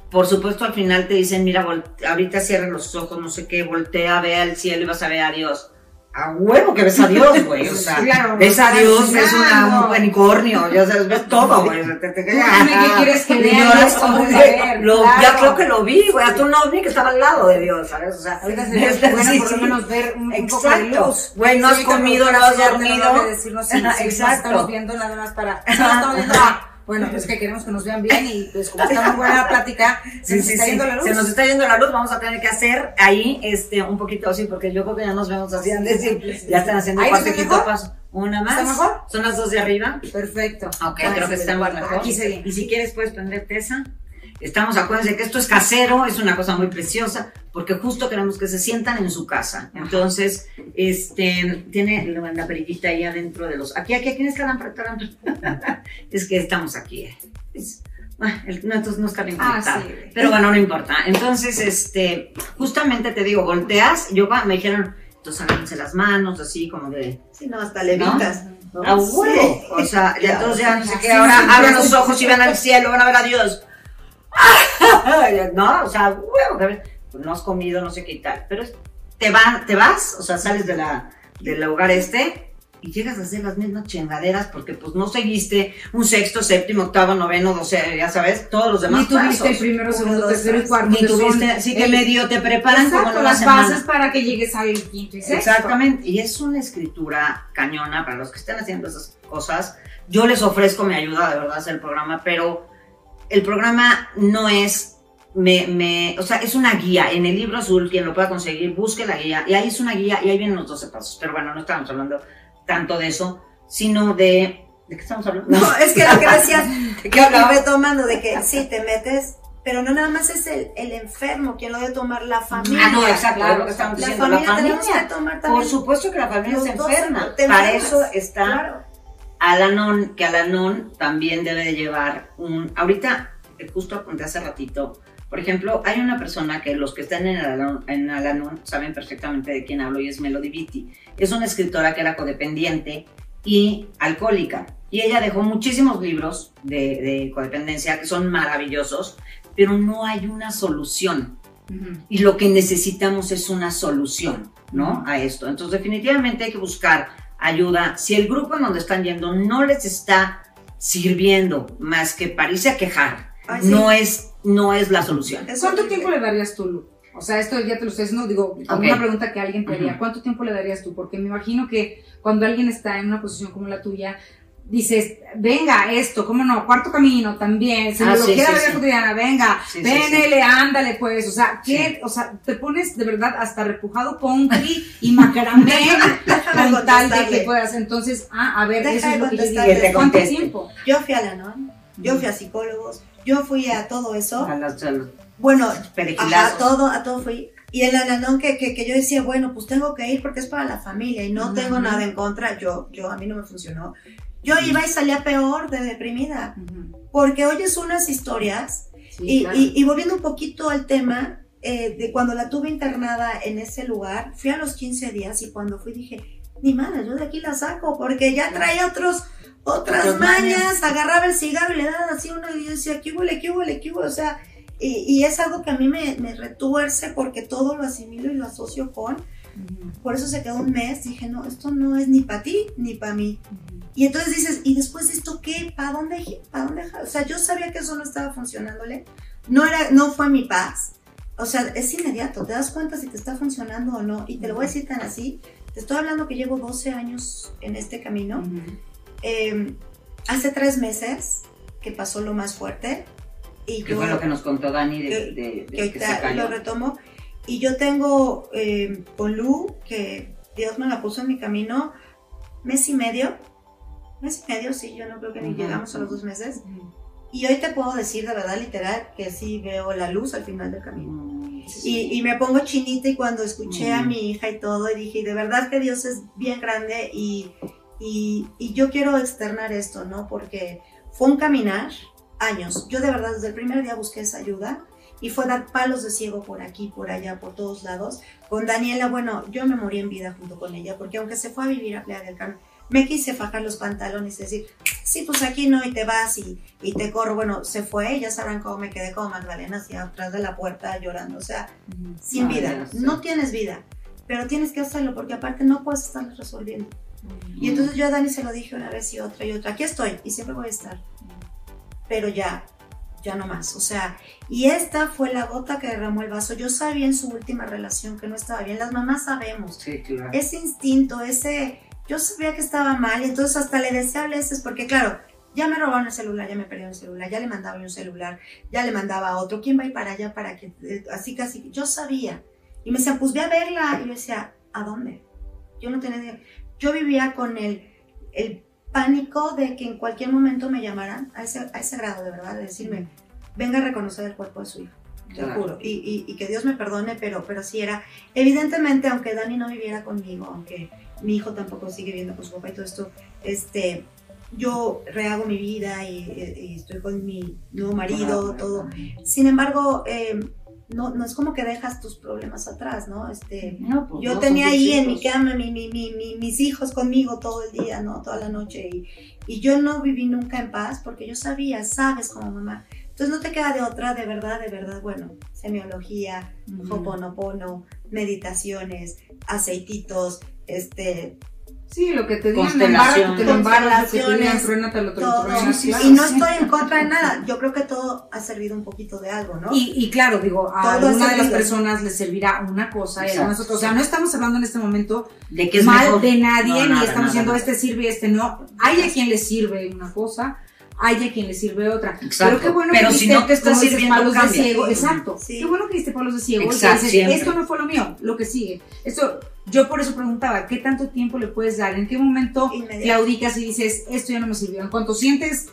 Por supuesto, al final te dicen, mira, ahorita cierren los ojos, no sé qué, voltea, ve al cielo y vas a ver a Dios a huevo que ves a Dios, güey. O sea, ves a Dios, ves una, un unicornio, ya sabes, ves todo, güey. ¿Qué quieres que? Lo, Ya creo que lo vi, güey. A tú no vi que estaba al lado de Dios, ¿sabes? O sea, ahorita sería bueno por lo menos ver un, Exacto. poco de luz. Güey, no has comido, no has dormido. Exacto. Estamos viendo nada más para... Estamos viendo Bueno, pues que queremos que nos vean bien y pues como está muy buena la plática, se nos está yendo la luz. Se nos está yendo la luz, vamos a tener que hacer ahí este un poquito así, porque yo creo que ya nos vemos así, ya están haciendo ¿Ahí cuarto está quinto paso. Una más. ¿Está mejor? Son las dos de arriba. Perfecto. Ok, Ah, creo que bueno, mejor. Aquí. Y si quieres puedes prenderte esa. Estamos, acuérdense que esto es casero, es una cosa muy preciosa, porque justo queremos que se sientan en su casa. Entonces, este, tiene la perillita ahí adentro de los... Aquí, aquí, aquí es calambre, Es que estamos aquí. eh. Es- ah, no, entonces no está bien Ah, sí. Pero bueno, no importa. Entonces, este, justamente te digo, volteas, yo me dijeron, entonces agárrense las manos, así como de... Sí, no, hasta levitas. ¿no? A huevo. Sí. O sea, ya entonces ya no sé qué, ahora abran los ojos y vean al cielo, van a ver a Dios. no, o sea, huevo, pues no has comido, no sé qué y tal. Pero te, va, te vas, o sea, sales de la, del lugar este y llegas a hacer las mismas chingaderas porque pues no seguiste un sexto, séptimo, octavo, noveno, doce, ya sabes, todos los demás Ni tuviste el pasos. primero, Uno, segundo, tercero y cuarto. Ni tuviste, sí que el- medio te preparan Exacto, como las bases para que llegues al quinto y sexto. Exactamente, y es una escritura cañona para los que estén haciendo esas cosas. Yo les ofrezco mi ayuda de verdad a hacer el programa, pero el programa no es, me, me, o sea, es una guía. En el libro azul, quien lo pueda conseguir, busque la guía, y ahí es una guía, y ahí vienen los 12 pasos. Pero bueno, no estamos hablando tanto de eso, sino de... ¿De qué estamos hablando? No, es que lo que decías, retomando de que sí, te metes, pero no nada más es el, el enfermo quien lo debe tomar, la familia. Ah, no, exacto, Claro, lo que estamos La diciendo. familia, la tenemos familia. que tomar también. Por supuesto que la familia los se enferma. Para eso está Claro. Alanon, que Alanon también debe de llevar un... Ahorita, eh, justo apunté hace ratito, por ejemplo, hay una persona que los que están en Alanon, en Alanon saben perfectamente de quién hablo y es Melody Beatty. Es una escritora que era codependiente y alcohólica. Y ella dejó muchísimos libros de, de codependencia que son maravillosos, pero no hay una solución y lo que necesitamos es una solución, ¿no? A esto. Entonces, definitivamente hay que buscar ayuda. Si el grupo en donde están yendo no les está sirviendo más que pararse a quejar, Ay, sí. no, es, no es la solución. ¿Cuánto tiempo le darías tú, Lu? O sea, esto ya te lo estoy diciendo, digo, como una pregunta que alguien te haría. ¿Cuánto tiempo le darías tú? Porque me imagino que cuando alguien está en una posición como la tuya, dices, venga, esto, ¿cómo no? Cuarto camino también, se Ah, sí, la vida sí. cotidiana, venga, Sí, sí, vénele, ándale, pues, o sea, ¿qué? O sea, te pones de verdad hasta repujado country y macramé con tal de que puedas. Entonces, ah, a ver, Deja eso de es lo que yo digo. ¿Cuánto tiempo? Yo fui a la NON, yo fui a psicólogos, yo fui a todo eso. A las- a los Bueno, Ajá, a todo, a todo fui. Y el ananón que, que, que yo decía, bueno, pues tengo que ir porque es para la familia y no Ujú. tengo nada en contra. Yo, yo, a mí no me funcionó. Yo iba y salía peor de deprimida. Ujú. Porque oyes unas historias Sí, y, claro. y, y volviendo un poquito al tema eh, de cuando la tuve internada en ese lugar, fui a los 15 días y cuando fui dije, ni madre, yo de aquí la saco porque ya traía otros, otras mañas, mañas. agarraba el cigarro y le daba así uno y yo decía, ¿qué huele, qué huele, qué huele? O sea, y, y es algo que a mí me, me retuerce porque todo lo asimilo y lo asocio con. Por eso se quedó un mes, dije, no, esto no es ni para ti ni para mí. Y entonces dices, ¿y después de esto qué? ¿Para dónde? ¿Para dónde? O sea, yo sabía que eso no estaba funcionándole. No, era, no fue mi paz. O sea, es inmediato. Te das cuenta si te está funcionando o no. Y te lo voy a decir tan así. Te estoy hablando que llevo 12 años en este camino. Ujú. Eh, hace tres meses que pasó lo más fuerte. Y Que yo, fue lo que nos contó Dani de, que- de- de que que se cayó. lo retomo. Y yo tengo eh, con Lu, que Dios me la puso en mi camino, mes y medio. Mes y medio, sí, yo no creo que ni Ujú. llegamos a los dos meses. Y hoy te puedo decir de verdad literal que sí veo la luz al final del camino. Y, y me pongo chinita y cuando escuché a Ujú. mi hija y todo, y dije, de verdad que Dios es bien grande y, y, y yo quiero externar esto, ¿no? Porque fue un caminar, años. Yo de verdad desde el primer día busqué esa ayuda y fue dar palos de ciego por aquí, por allá, por todos lados. Con Daniela, bueno, yo me morí en vida junto con ella, porque aunque se fue a vivir a Playa del Carmen, me quise fajar los pantalones y decir, sí, pues aquí no, y te vas y, y te corro. Bueno, se fue, ya sabrán cómo me quedé como Magdalena, así atrás de la puerta llorando. O sea, sin vida. sé. No tienes vida, pero tienes que hacerlo porque aparte no puedes estarlo resolviendo. Y entonces yo a Dani se lo dije una vez y otra y otra. Aquí estoy y siempre voy a estar. Pero ya, ya no más. O sea, y esta fue la gota que derramó el vaso. Yo sabía en su última relación que no estaba bien. Las mamás sabemos. Sí, claro. Ese instinto, ese... Yo sabía que estaba mal y entonces hasta le decía a veces, porque claro, ya me robaron el celular, ya me perdieron el celular, ya le mandaba un celular, ya le mandaba a otro, ¿quién va a ir para allá para que, eh, así casi, yo sabía. Y me decían, pues ve a verla. Y yo decía, ¿a dónde? Yo no tenía, yo vivía con el, el pánico de que en cualquier momento me llamaran a ese, a ese grado, de verdad, de decirme, venga a reconocer el cuerpo de su hijo. Te lo juro. Y, y, y, que Dios me perdone, pero, pero sí era. Evidentemente, aunque Dani no viviera conmigo, aunque mi hijo tampoco sigue viviendo con su papá y todo esto, este, yo rehago mi vida y, y estoy con mi nuevo marido, todo. Sin embargo, eh, no, no es como que dejas tus problemas atrás, ¿no? Este, No, pues, yo no, tenía ahí en mi cama mi, mi, mi, mi- mis hijos conmigo todo el día, ¿no? Toda la noche. Y, y yo no viví nunca en paz porque yo sabía, sabes como mamá. Entonces no te queda de otra, de verdad, de verdad, bueno, semiología, Ujú. hoponopono, meditaciones, aceititos, este, Sí, lo que te digan, te lo embarras, lo que te digan, lo te lo todo. truenas, sí, claro. y no estoy en contra de nada. Yo creo que todo ha servido un poquito de algo, ¿no? Y, y claro, digo, a Todo alguna de las personas le servirá una cosa y a Exacto. algunas otras. O sea, no estamos hablando en este momento De que es mal mejor. de nadie, No, ni estamos nada, diciendo nada. este sirve y este no. Hay a quien le sirve una cosa, hay a quien le sirve otra. Exacto. Pero qué bueno Pero que si diste, no te está dices, sirviendo, palos de cambia. ciego. Sí. Exacto. Sí. Qué bueno que diste palos de ciego. y Exacto, dices, siempre. esto no fue lo mío, lo que sigue. Esto, yo por eso preguntaba, ¿qué tanto tiempo le puedes dar? ¿En qué momento claudicas y dices, esto ya no me sirvió? En cuanto sientes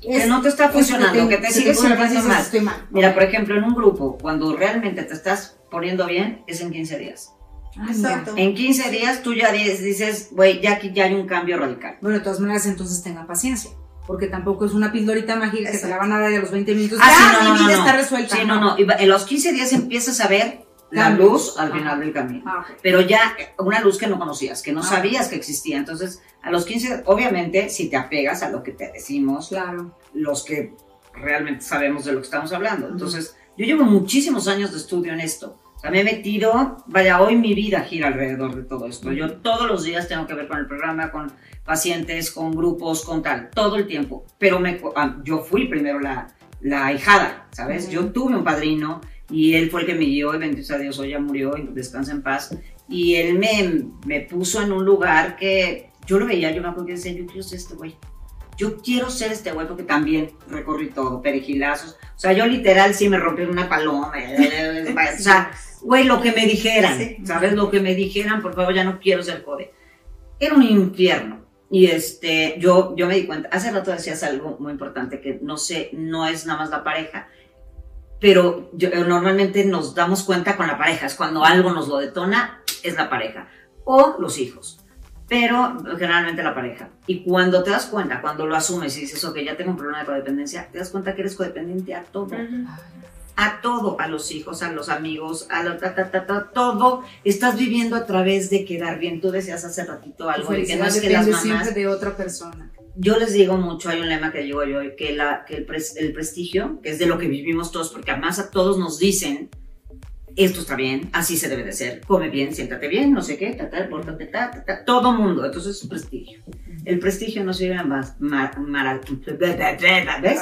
Que no te está funcionando, que te sigue dices, mal. Estoy mal. Mira, por ejemplo, en un grupo, cuando realmente te estás poniendo bien, es en 15 días. Ah. Exacto. En 15 días tú ya dices- dices, güey, ya aquí ya hay un cambio radical. Bueno, de todas maneras, entonces tengan paciencia. Porque tampoco es una pildorita mágica que te Exacto. la van a dar a los 20 minutos. Ah, sí, no, mi no, vida no. está resuelta. Sí, no, no. En los 15 días empiezas a ver la luz al Ajá. final del camino. Ah, ok. Pero ya una luz que no conocías, que no Ah. sabías que existía. Entonces, a los 15, obviamente, si te apegas a lo que te decimos, Claro. los que realmente sabemos de lo que estamos hablando. Entonces, yo llevo muchísimos años de estudio en esto. O sea, me he metido, vaya, hoy mi vida gira alrededor de todo esto. Yo todos los días tengo que ver con el programa, con pacientes, con grupos, con tal, todo el tiempo. Pero me, ah, yo fui primero la, la ahijada, ¿sabes? Ujú. Yo tuve un padrino y él fue el que me guió y bendito sea Dios, hoy ya murió y descansa en paz. Y él me, me puso en un lugar que yo lo veía, yo me acuerdo que decía, yo quiero ser este güey. Yo quiero ser este güey porque también recorrí todo, perejilazos. O sea, yo literal sí me rompí una paloma. O sea, güey, lo que me dijeran, Sí. ¿sabes? Lo que me dijeran, por favor, ya no quiero ser jode. Era un infierno. Y este, yo, yo me di cuenta, hace rato decías algo muy importante, que no sé, no es nada más la pareja, pero yo, eh, normalmente nos damos cuenta con la pareja, es cuando algo nos lo detona, es la pareja, o los hijos, pero generalmente la pareja. Y cuando te das cuenta, cuando lo asumes y dices, ok, ya tengo un problema de codependencia, te das cuenta que eres codependiente a todo a todo, a los hijos, a los amigos, a lo, ta, ta, ta, ta, todo, estás viviendo a través de quedar bien. Tú decías hace ratito algo de que no es que las mamás. siempre de otra persona. Yo les digo mucho, hay un lema que digo yo, que, la, que el, pres- el prestigio, que es de lo que vivimos todos, porque además a todos nos dicen, esto está bien, así se debe de ser, come bien, siéntate bien, no sé qué, ta, ta, pórtate, ta, ta, ta, todo mundo, entonces es prestigio. El prestigio no sirve más, ma- mara- ¿ves?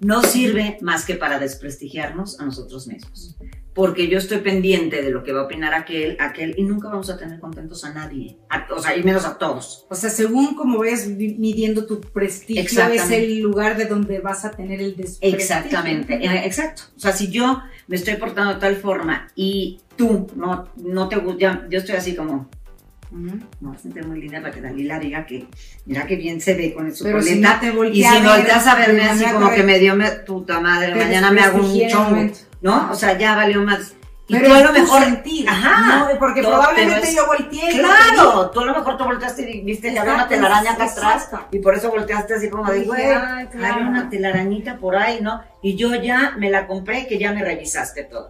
No sirve más que para desprestigiarnos a nosotros mismos. Porque yo estoy pendiente de lo que va a opinar aquel, aquel, y nunca vamos a tener contentos a nadie. A- o sea, y menos a todos. O sea, según como vayas midiendo tu prestigio, es el lugar de donde vas a tener el desprestigio. Exactamente, eh, exacto. O sea, si yo me estoy portando de tal forma y tú no, no te gusta, yo estoy así como, Ujú. no, siente muy linda para que Dalila diga que, mira qué bien se ve con su Pero si no te y volteas si volteas a verme así como que me dio me- puta madre, mañana me hago un chongo. ¿No? O sea, ya valió más. Y Pero tú a lo mejor sentir, Ajá. ¿no? Porque Todo, probablemente es- yo volteé. Claro, tú a lo mejor te volteaste y viste que había una telaraña acá atrás y por eso volteaste así como de, güey, claro. hay una telarañita por ahí, ¿no? Y yo ya me la compré que ya me revisaste todo.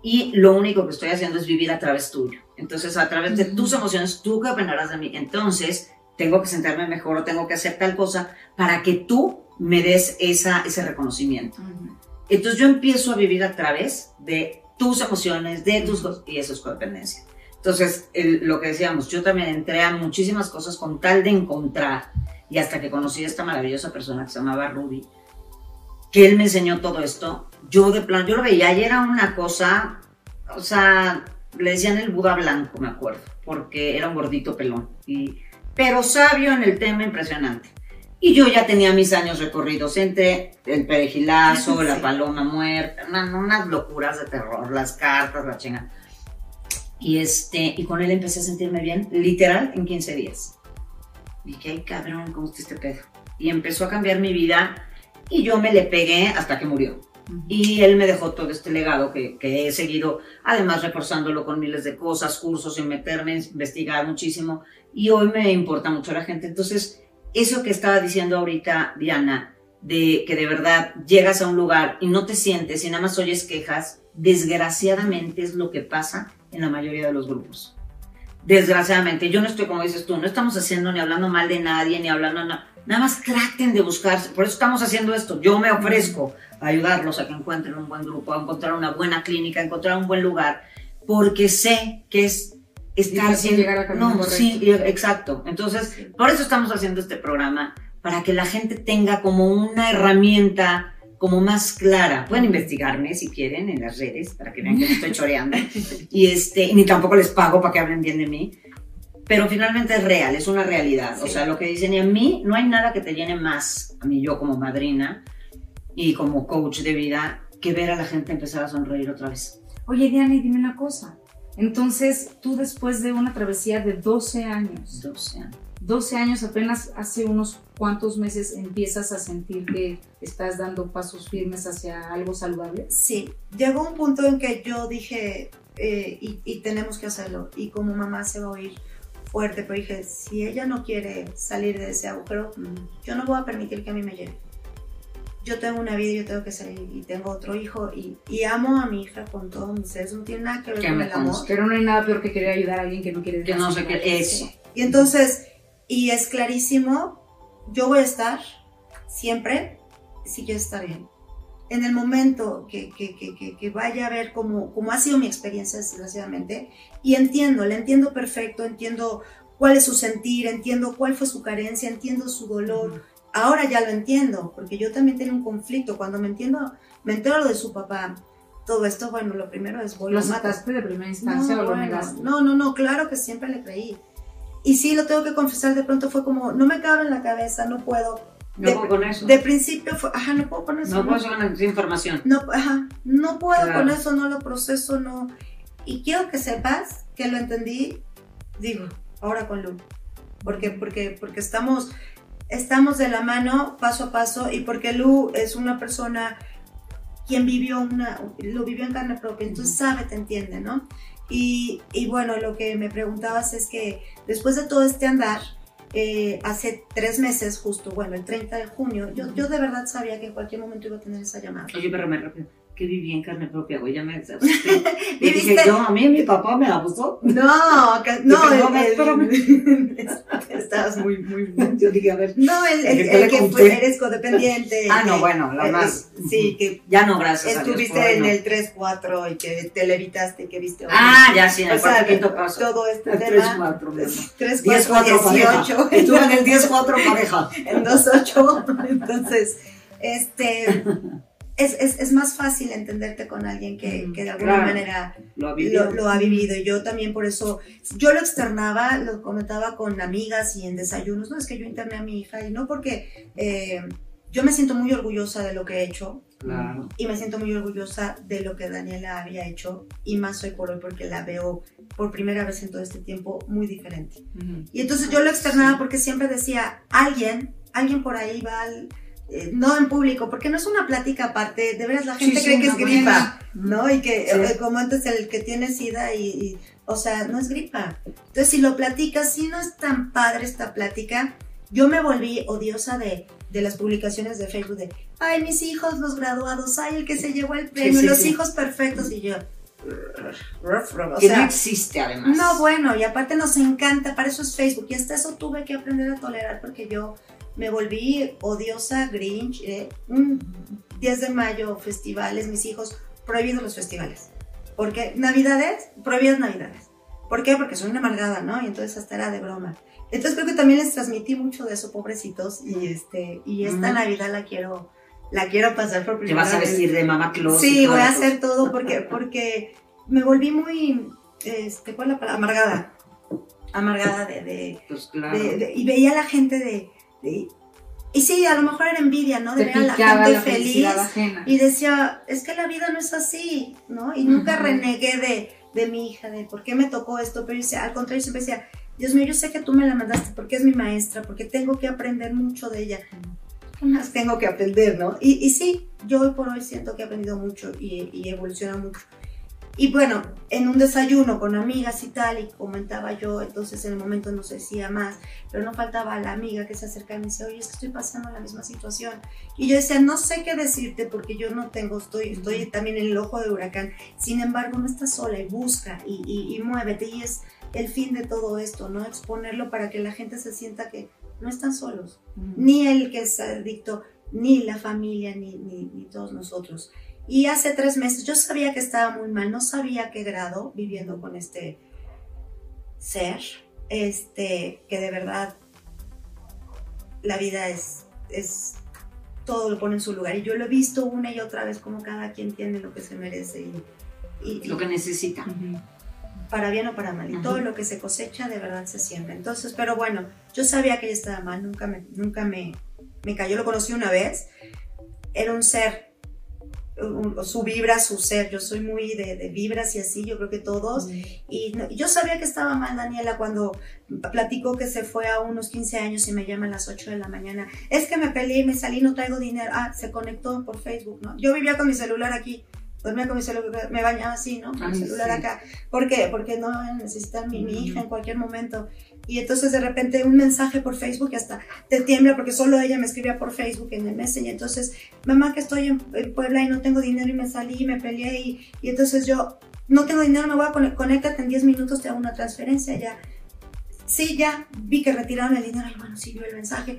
Y lo único que estoy haciendo es vivir a través tuyo. Entonces, a través de tus emociones, tú qué opinarás de mí. Entonces, tengo que sentarme mejor o tengo que hacer tal cosa para que tú me des esa, ese reconocimiento. Ujú. Entonces yo empiezo a vivir a través de tus emociones, de tus cosas, y eso es codependencia. Entonces, el- lo que decíamos, yo también entré a muchísimas cosas con tal de encontrar, y hasta que conocí a esta maravillosa persona que se llamaba Rudy, que él me enseñó todo esto, yo de plan, yo lo veía y era una cosa, o sea, le decían el Buda blanco, me acuerdo, porque era un gordito pelón, y, pero sabio en el tema impresionante. Y yo ya tenía mis años recorridos entre el perejilazo, la Sí. paloma muerta, una- unas locuras de terror, las cartas, la chinga. Y, este, y con él empecé a sentirme bien, literal, en 15 días. Dije, ay cabrón, ¿cómo está este pedo? Y empezó a cambiar mi vida y yo me le pegué hasta que murió. Y él me dejó todo este legado que, que he seguido, además reforzándolo con miles de cosas, cursos, sin meterme, investigar muchísimo. Y hoy me importa mucho la gente. Entonces, eso que estaba diciendo ahorita Diana, de que de verdad llegas a un lugar y no te sientes y nada más oyes quejas, desgraciadamente es lo que pasa en la mayoría de los grupos. Desgraciadamente, yo no estoy como dices tú, no estamos haciendo ni hablando mal de nadie, ni hablando nada. Nada más traten de buscarse, por eso estamos haciendo esto. Yo me ofrezco a ayudarlos a que encuentren un buen grupo, a encontrar una buena clínica, a encontrar un buen lugar, porque sé que es estar en- llegar No, correcto. sí, exacto. Entonces, por eso estamos haciendo este programa, para que la gente tenga como una herramienta como más clara. Pueden investigarme si quieren en las redes para que vean que no estoy choreando. Y este, ni tampoco les pago para que hablen bien de mí. Pero finalmente es real, es una realidad. O Sí. sea, lo que dicen, y a mí no hay nada que te llene más, a mí yo como madrina y como coach de vida, que ver a la gente empezar a sonreír otra vez. Oye, Diana, y dime una cosa. Entonces, tú después de una travesía de 12 años, 12 años. 12 años apenas hace unos cuantos meses empiezas a sentir que estás dando pasos firmes hacia algo saludable. Sí, llegó un punto en que yo dije, eh, y, y tenemos que hacerlo, y como mamá se va a oír fuerte, pero dije, si ella no quiere salir de ese agujero, yo no voy a permitir que a mí me lleve. Yo tengo una vida, yo tengo que salir, y tengo otro hijo, y, y amo a mi hija con todo mi ser, eso no tiene nada que ver Que con el amor. Pero no hay nada peor que querer ayudar a alguien que no quiere Que no sé lastimar. qué, eso. Y entonces, y es clarísimo, yo voy a estar siempre si quiero estar bien. En el momento que, que, que, que, que vaya a ver cómo, cómo ha sido mi experiencia, desgraciadamente, y entiendo, le entiendo perfecto, entiendo cuál es su sentir, entiendo cuál fue su carencia, entiendo su dolor. Ahora ya lo entiendo, porque yo también tenía un conflicto. Cuando me entiendo, me entero de su papá, todo esto, bueno, lo primero es voy ¿Lo aceptaste de primera instancia No, o lo bueno, negaste? no, no, no, claro que siempre le creí. Y sí, lo tengo que confesar, de pronto fue como, no me cabe en la cabeza, no puedo. No de, puedo con eso. de principio fue, ajá, no puedo con eso. no puedo con esa información. no, ajá, no puedo Claro. con eso, no lo proceso, no. Y quiero que sepas que lo entendí, digo, ahora con Lu. Porque, porque, porque estamos, estamos de la mano paso a paso y porque Lu es una persona quien vivió una, lo vivió en carne propia, entonces sabe, te entiende, ¿no? Y, y bueno, lo que me preguntabas es que después de todo este andar, eh, hace tres meses, justo, bueno, el 30 de junio, yo, yo de verdad sabía que en cualquier momento iba a tener esa llamada. Oye, pero me rápido. Que viví en carne propia, güey. Ya me. Y dije, yo, a mí mi papá me abusó. No, que- no, el- el- estabas muy, muy... Yo dije, a ver. No, el, el- ¿Qué te el le que fue, eres codependiente. Ah, no, bueno, la más. Sí, que Ya no, gracias a Dios. estuviste en no. el 3-4 y que te levitaste, que viste... Ah, ya, sí, en el O sea, cuarto quinto paso. todo este El tema... 3-4, mi amor. 3, 10-4 4, pareja. 18, Estuve en el 10-4 pareja. en 2-8. Entonces, este... Es, es, es más fácil entenderte con alguien que, que de alguna Claro. manera Lo ha vivido. lo, lo ha vivido y yo también por eso, yo lo externaba, lo comentaba con amigas y en desayunos, no es que yo interné a mi hija y no porque eh, yo me siento muy orgullosa de lo que he hecho Claro. y me siento muy orgullosa de lo que Daniela había hecho y más hoy por hoy porque la veo por primera vez en todo este tiempo muy diferente. Y entonces yo lo externaba porque siempre decía, alguien, alguien por ahí va al... eh, no en público, porque no es una plática aparte, de veras la gente Sí, cree sí, que es gripa. ¿no? Y que, Sí. eh, como antes el que tiene sida y, y- o sea, no es gripa. Entonces, si lo platicas, si no es tan padre esta plática, yo me volví odiosa de, de las publicaciones de Facebook de, ay, mis hijos, los graduados, ay, el que se llevó el premio, los hijos perfectos, y yo, o que sea, no existe, además. no, bueno, y aparte nos encanta, para eso es Facebook, y hasta eso tuve que aprender a tolerar porque yo me volví odiosa, grinch, ¿eh? un 10 de mayo, festivales, mis hijos, prohibidos los festivales. Porque Navidades, prohibidas Navidades. ¿Por qué? Porque soy una amargada, ¿no? Y entonces hasta era de broma. Entonces creo que también les transmití mucho de eso, pobrecitos, y este, y esta Ujú. Navidad la quiero, la quiero pasar por Te primera vas a vez. vestir de mamá Claus. Sí, voy a hacer todo porque, porque me volví muy, este, ¿cuál es la palabra? Amargada. Amargada de, de, Pues claro. de- de- y veía a la gente de, y sí, a lo mejor era envidia, ¿no? De Te ver a la gente la feliz. ajena. Y decía, es que la vida no es así, ¿no? Y nunca renegué de, de mi hija, de por qué me tocó esto, pero decía, al contrario, siempre decía, Dios mío, yo sé que tú me la mandaste porque es mi maestra, porque tengo que aprender mucho de ella. ¿Qué más tengo que aprender, no? Y, y sí, yo hoy por hoy siento que he aprendido mucho y, y evolucionado mucho. Y bueno, en un desayuno con amigas y tal, y comentaba yo, entonces en el momento no se decía más, pero no faltaba la amiga que se acercaba y me decía, oye, es que estoy pasando la misma situación. Y yo decía, no sé qué decirte porque yo no tengo, estoy, estoy también en el ojo de huracán. Sin embargo, no estás sola y busca y, y, y muévete. Y es el fin de todo esto, ¿no? Exponerlo para que la gente se sienta que no están solos. Ni el que es adicto, ni la familia, ni, ni, ni todos nosotros. Y hace tres meses yo sabía que estaba muy mal, no sabía qué grado viviendo con este ser, este, que de verdad la vida es, es, todo lo pone en su lugar. Y yo lo he visto una y otra vez como cada quien tiene lo que se merece y, y- Lo que necesita. Para bien o para mal. Y todo lo que se cosecha de verdad se siembra. Entonces, pero bueno, yo sabía que ella estaba mal, nunca me, nunca me, me cayó. Lo conocí una vez. Era un ser, su vibra, su ser. Yo soy muy de, de vibras y así, yo creo que todos. Y no- yo sabía que estaba mal Daniela cuando platicó que se fue a unos 15 años y me llama a las 8 de la mañana. Es que me peleé y me salí, no traigo dinero. Ah, se conectó por Facebook, ¿no? Yo vivía con mi celular aquí. Dormía con mi celular, me bañaba así, ¿no? Con mi celular sí. acá. ¿Por qué? Porque no necesitar mi, mi hija en cualquier momento. Y entonces de repente un mensaje por Facebook y hasta te tiembla porque solo ella me escribía por Facebook en el Messenger. Entonces, mamá que estoy en, en Puebla y no tengo dinero y me salí y me peleé y, y entonces yo no tengo dinero, me voy a conectar, conéctate en 10 minutos, te hago una transferencia ya. Sí, ya vi que retiraron el dinero y bueno, sí vio el mensaje.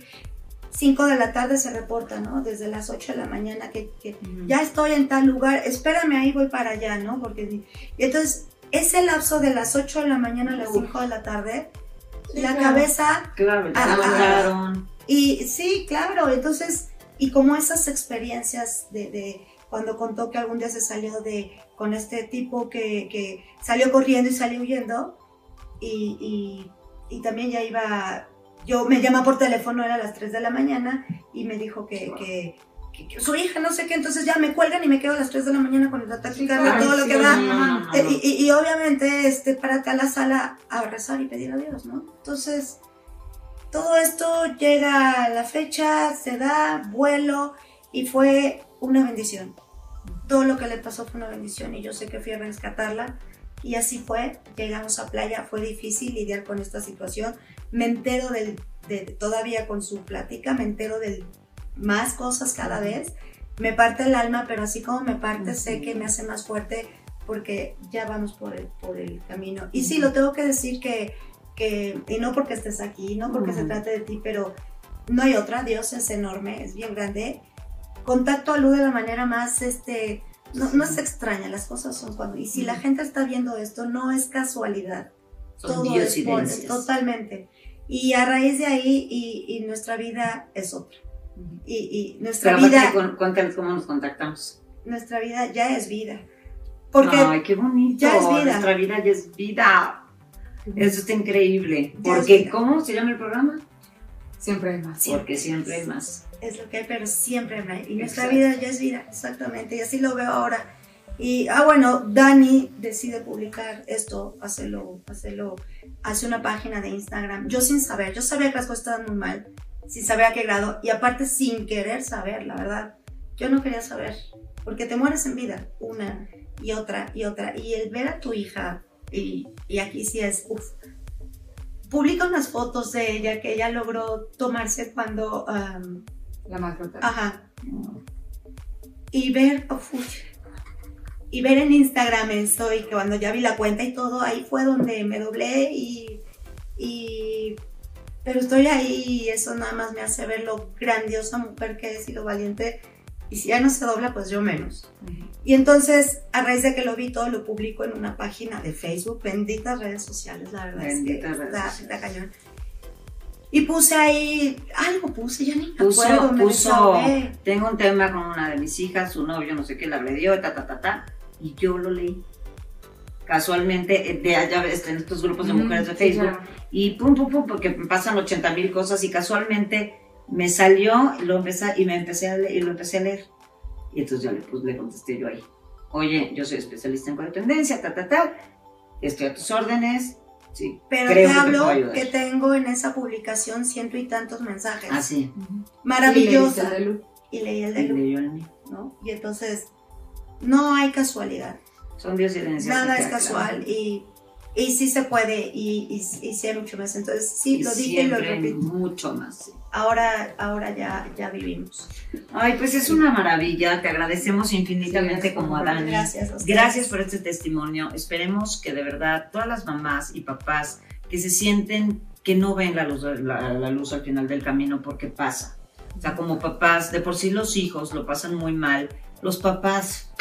5 de la tarde se reporta, ¿no? Desde las 8 de la mañana que, que ya estoy en tal lugar, espérame ahí, voy para allá, ¿no? Porque y entonces ese lapso de las 8 de la mañana a las 5 de la tarde, la claro. cabeza Claro, Ah, mandaron. y sí, claro, entonces, y como esas experiencias de, de cuando contó que algún día se salió de con este tipo que, que salió corriendo y salió huyendo, y, y- y también ya iba, yo me llama por teléfono, era a las 3 de la mañana, y me dijo que- que su hija, no sé qué, entonces ya me cuelgan y me quedo a las 3 de la mañana con el ataque Sí, claro, todo lo que da. no, no, no. Eh, Y, y- y obviamente, este, párate a la sala a rezar y pedir a Dios, ¿no? Entonces, todo esto llega a la fecha, se da, vuelo, y fue una bendición. Todo lo que le pasó fue una bendición, y yo sé que fui a rescatarla, y así fue. Llegamos a playa, fue difícil lidiar con esta situación. Me entero del, de, todavía con su plática, me entero de más cosas cada vez. Me parte el alma, pero así como me parte, sé que me hace más fuerte porque ya vamos por el, por el camino. Y sí, lo tengo que decir que, que, y no porque estés aquí, no porque se Ujú. trate de ti, pero no hay otra, Dios es enorme, es bien grande. Contacto a luz de la manera más, este, no, no es extraña, las cosas son cuando, y si la gente está viendo esto, no es casualidad, Son todo es por, totalmente. Y a raíz de ahí, y, y nuestra vida es otra. Y, y nuestra Pero vida, aparte, cu- cuéntales cómo nos contactamos. nuestra vida ya es vida. Porque Ay, qué bonito. ya es vida. Nuestra vida ya es vida. Eso está increíble. Ya es Porque, vida. ¿cómo se llama el programa? Siempre hay más. Porque siempre hay más. es lo que hay, pero siempre hay. Y nuestra Exacto. vida ya es vida, exactamente. Y así lo veo ahora. Y, ah, bueno, Dani decide publicar esto, hacerlo, hacerlo, hace una página de Instagram. Yo sin saber, yo sabía que las cosas estaban muy mal, sin saber a qué grado, y aparte sin querer saber, la verdad. Yo no quería saber, porque te mueres en vida, una y otra y otra. Y el ver a tu hija, y, y aquí sí es, uff, publica unas fotos de ella que ella logró tomarse cuando... am, La maltratada. Ajá. Y ver, y ver en Instagram esto y que cuando ya vi la cuenta y todo, ahí fue donde me doblé y, y pero estoy ahí y eso nada más me hace ver lo grandiosa mujer que es y lo valiente. Y si ya no se dobla, pues yo menos. Ujú. Y entonces, a raíz de que lo vi todo, lo publico en una página de Facebook, benditas redes sociales, la verdad Benditas es que redes está, está cañón. Y puse ahí, algo puse, ya ni me Puso, acuerdo, puso, tengo un tema con una de mis hijas, su novio, no sé qué, la agredió, ta, ta, ta, ta, y yo lo leí. Casualmente, eh, de allá en estos grupos de mujeres de sí, Facebook, claro. y pum, pum, pum, porque pasan 80 mil cosas y casualmente Me salió lo empecé, y me empecé a leer, y lo empecé a leer. Y entonces yo le, pues, le contesté yo ahí. Oye, yo soy especialista en codependencia, ta, ta, ta. Estoy a tus órdenes. Sí, Pero te que hablo que, tengo en esa publicación ciento y tantos mensajes. Así. Maravillosa. Y le dice a Lu, Y leí el Y de Lu, leyó el mío. ¿no? Y entonces, no hay casualidad. Son dios y herencias. Nada es casual claro. y, y sí se puede y, y, y sí hay mucho más. Entonces, sí, Y lo dije y lo repito. mucho más. sí. Ahora, ahora ya, ya vivimos. Ay, pues es una maravilla. Te agradecemos infinitamente Sí, como a Dani. Gracias. a. Gracias por este testimonio. Esperemos que de verdad todas las mamás y papás que se sienten que no ven la luz, la, la luz al final del camino porque pasa. O sea, como papás, de por sí los hijos lo pasan muy mal. Los papás,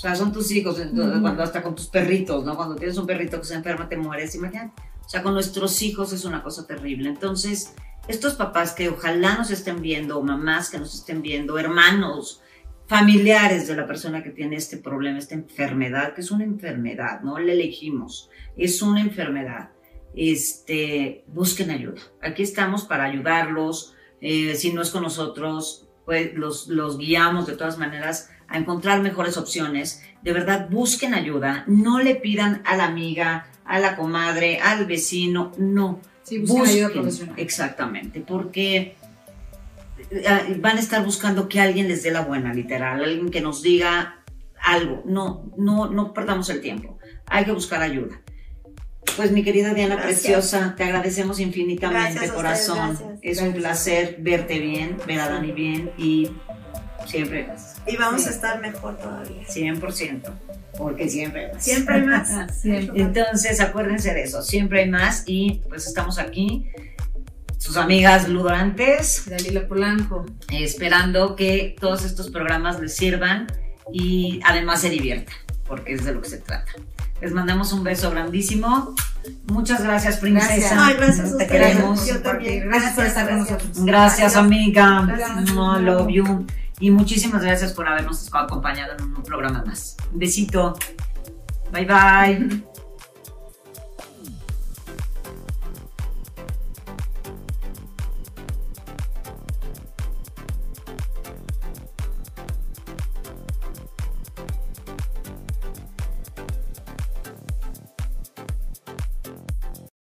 o sea, son tus hijos, entonces, cuando hasta con tus perritos, ¿no? Cuando tienes un perrito que se enferma, te mueres, imagínate. O sea, con nuestros hijos es una cosa terrible. Entonces, estos papás que ojalá nos estén viendo, o mamás que nos estén viendo, hermanos, familiares de la persona que tiene este problema, esta enfermedad, que es una enfermedad, no la elegimos, es una enfermedad. Este, busquen ayuda. Aquí estamos para ayudarlos. eh, si no es con nosotros, pues los, los guiamos de todas maneras a encontrar mejores opciones. De verdad, busquen ayuda. No le pidan a la amiga, a la comadre, al vecino. No, Sí, busquen ayuda Busquen, profesional. Exactamente, porque eh, van a estar buscando que alguien les dé la buena, literal, alguien que nos diga algo. No, no, no perdamos el tiempo. Hay que buscar ayuda. Pues mi querida Diana Gracias. Preciosa, te agradecemos infinitamente, Gracias corazón. ustedes, gracias. Es un placer verte bien, ver a Dani bien y siempre más. Y vamos Sí. a estar mejor todavía. 100%, porque siempre más. Siempre hay más. Siempre. Entonces, acuérdense de eso, siempre hay más y pues estamos aquí, sus amigas ludorantes, Dalila Polanco. eh, esperando que todos estos programas les sirvan y además se diviertan, porque es de lo que se trata. Les mandamos un beso grandísimo. Muchas gracias, princesa. Gracias. Ay, gracias a Te queremos. Yo también. Gracias por estar con gracias. nosotros. Gracias, amiga. Gracias. No, love you. Y muchísimas gracias por habernos acompañado en un programa más. Un besito. Bye bye.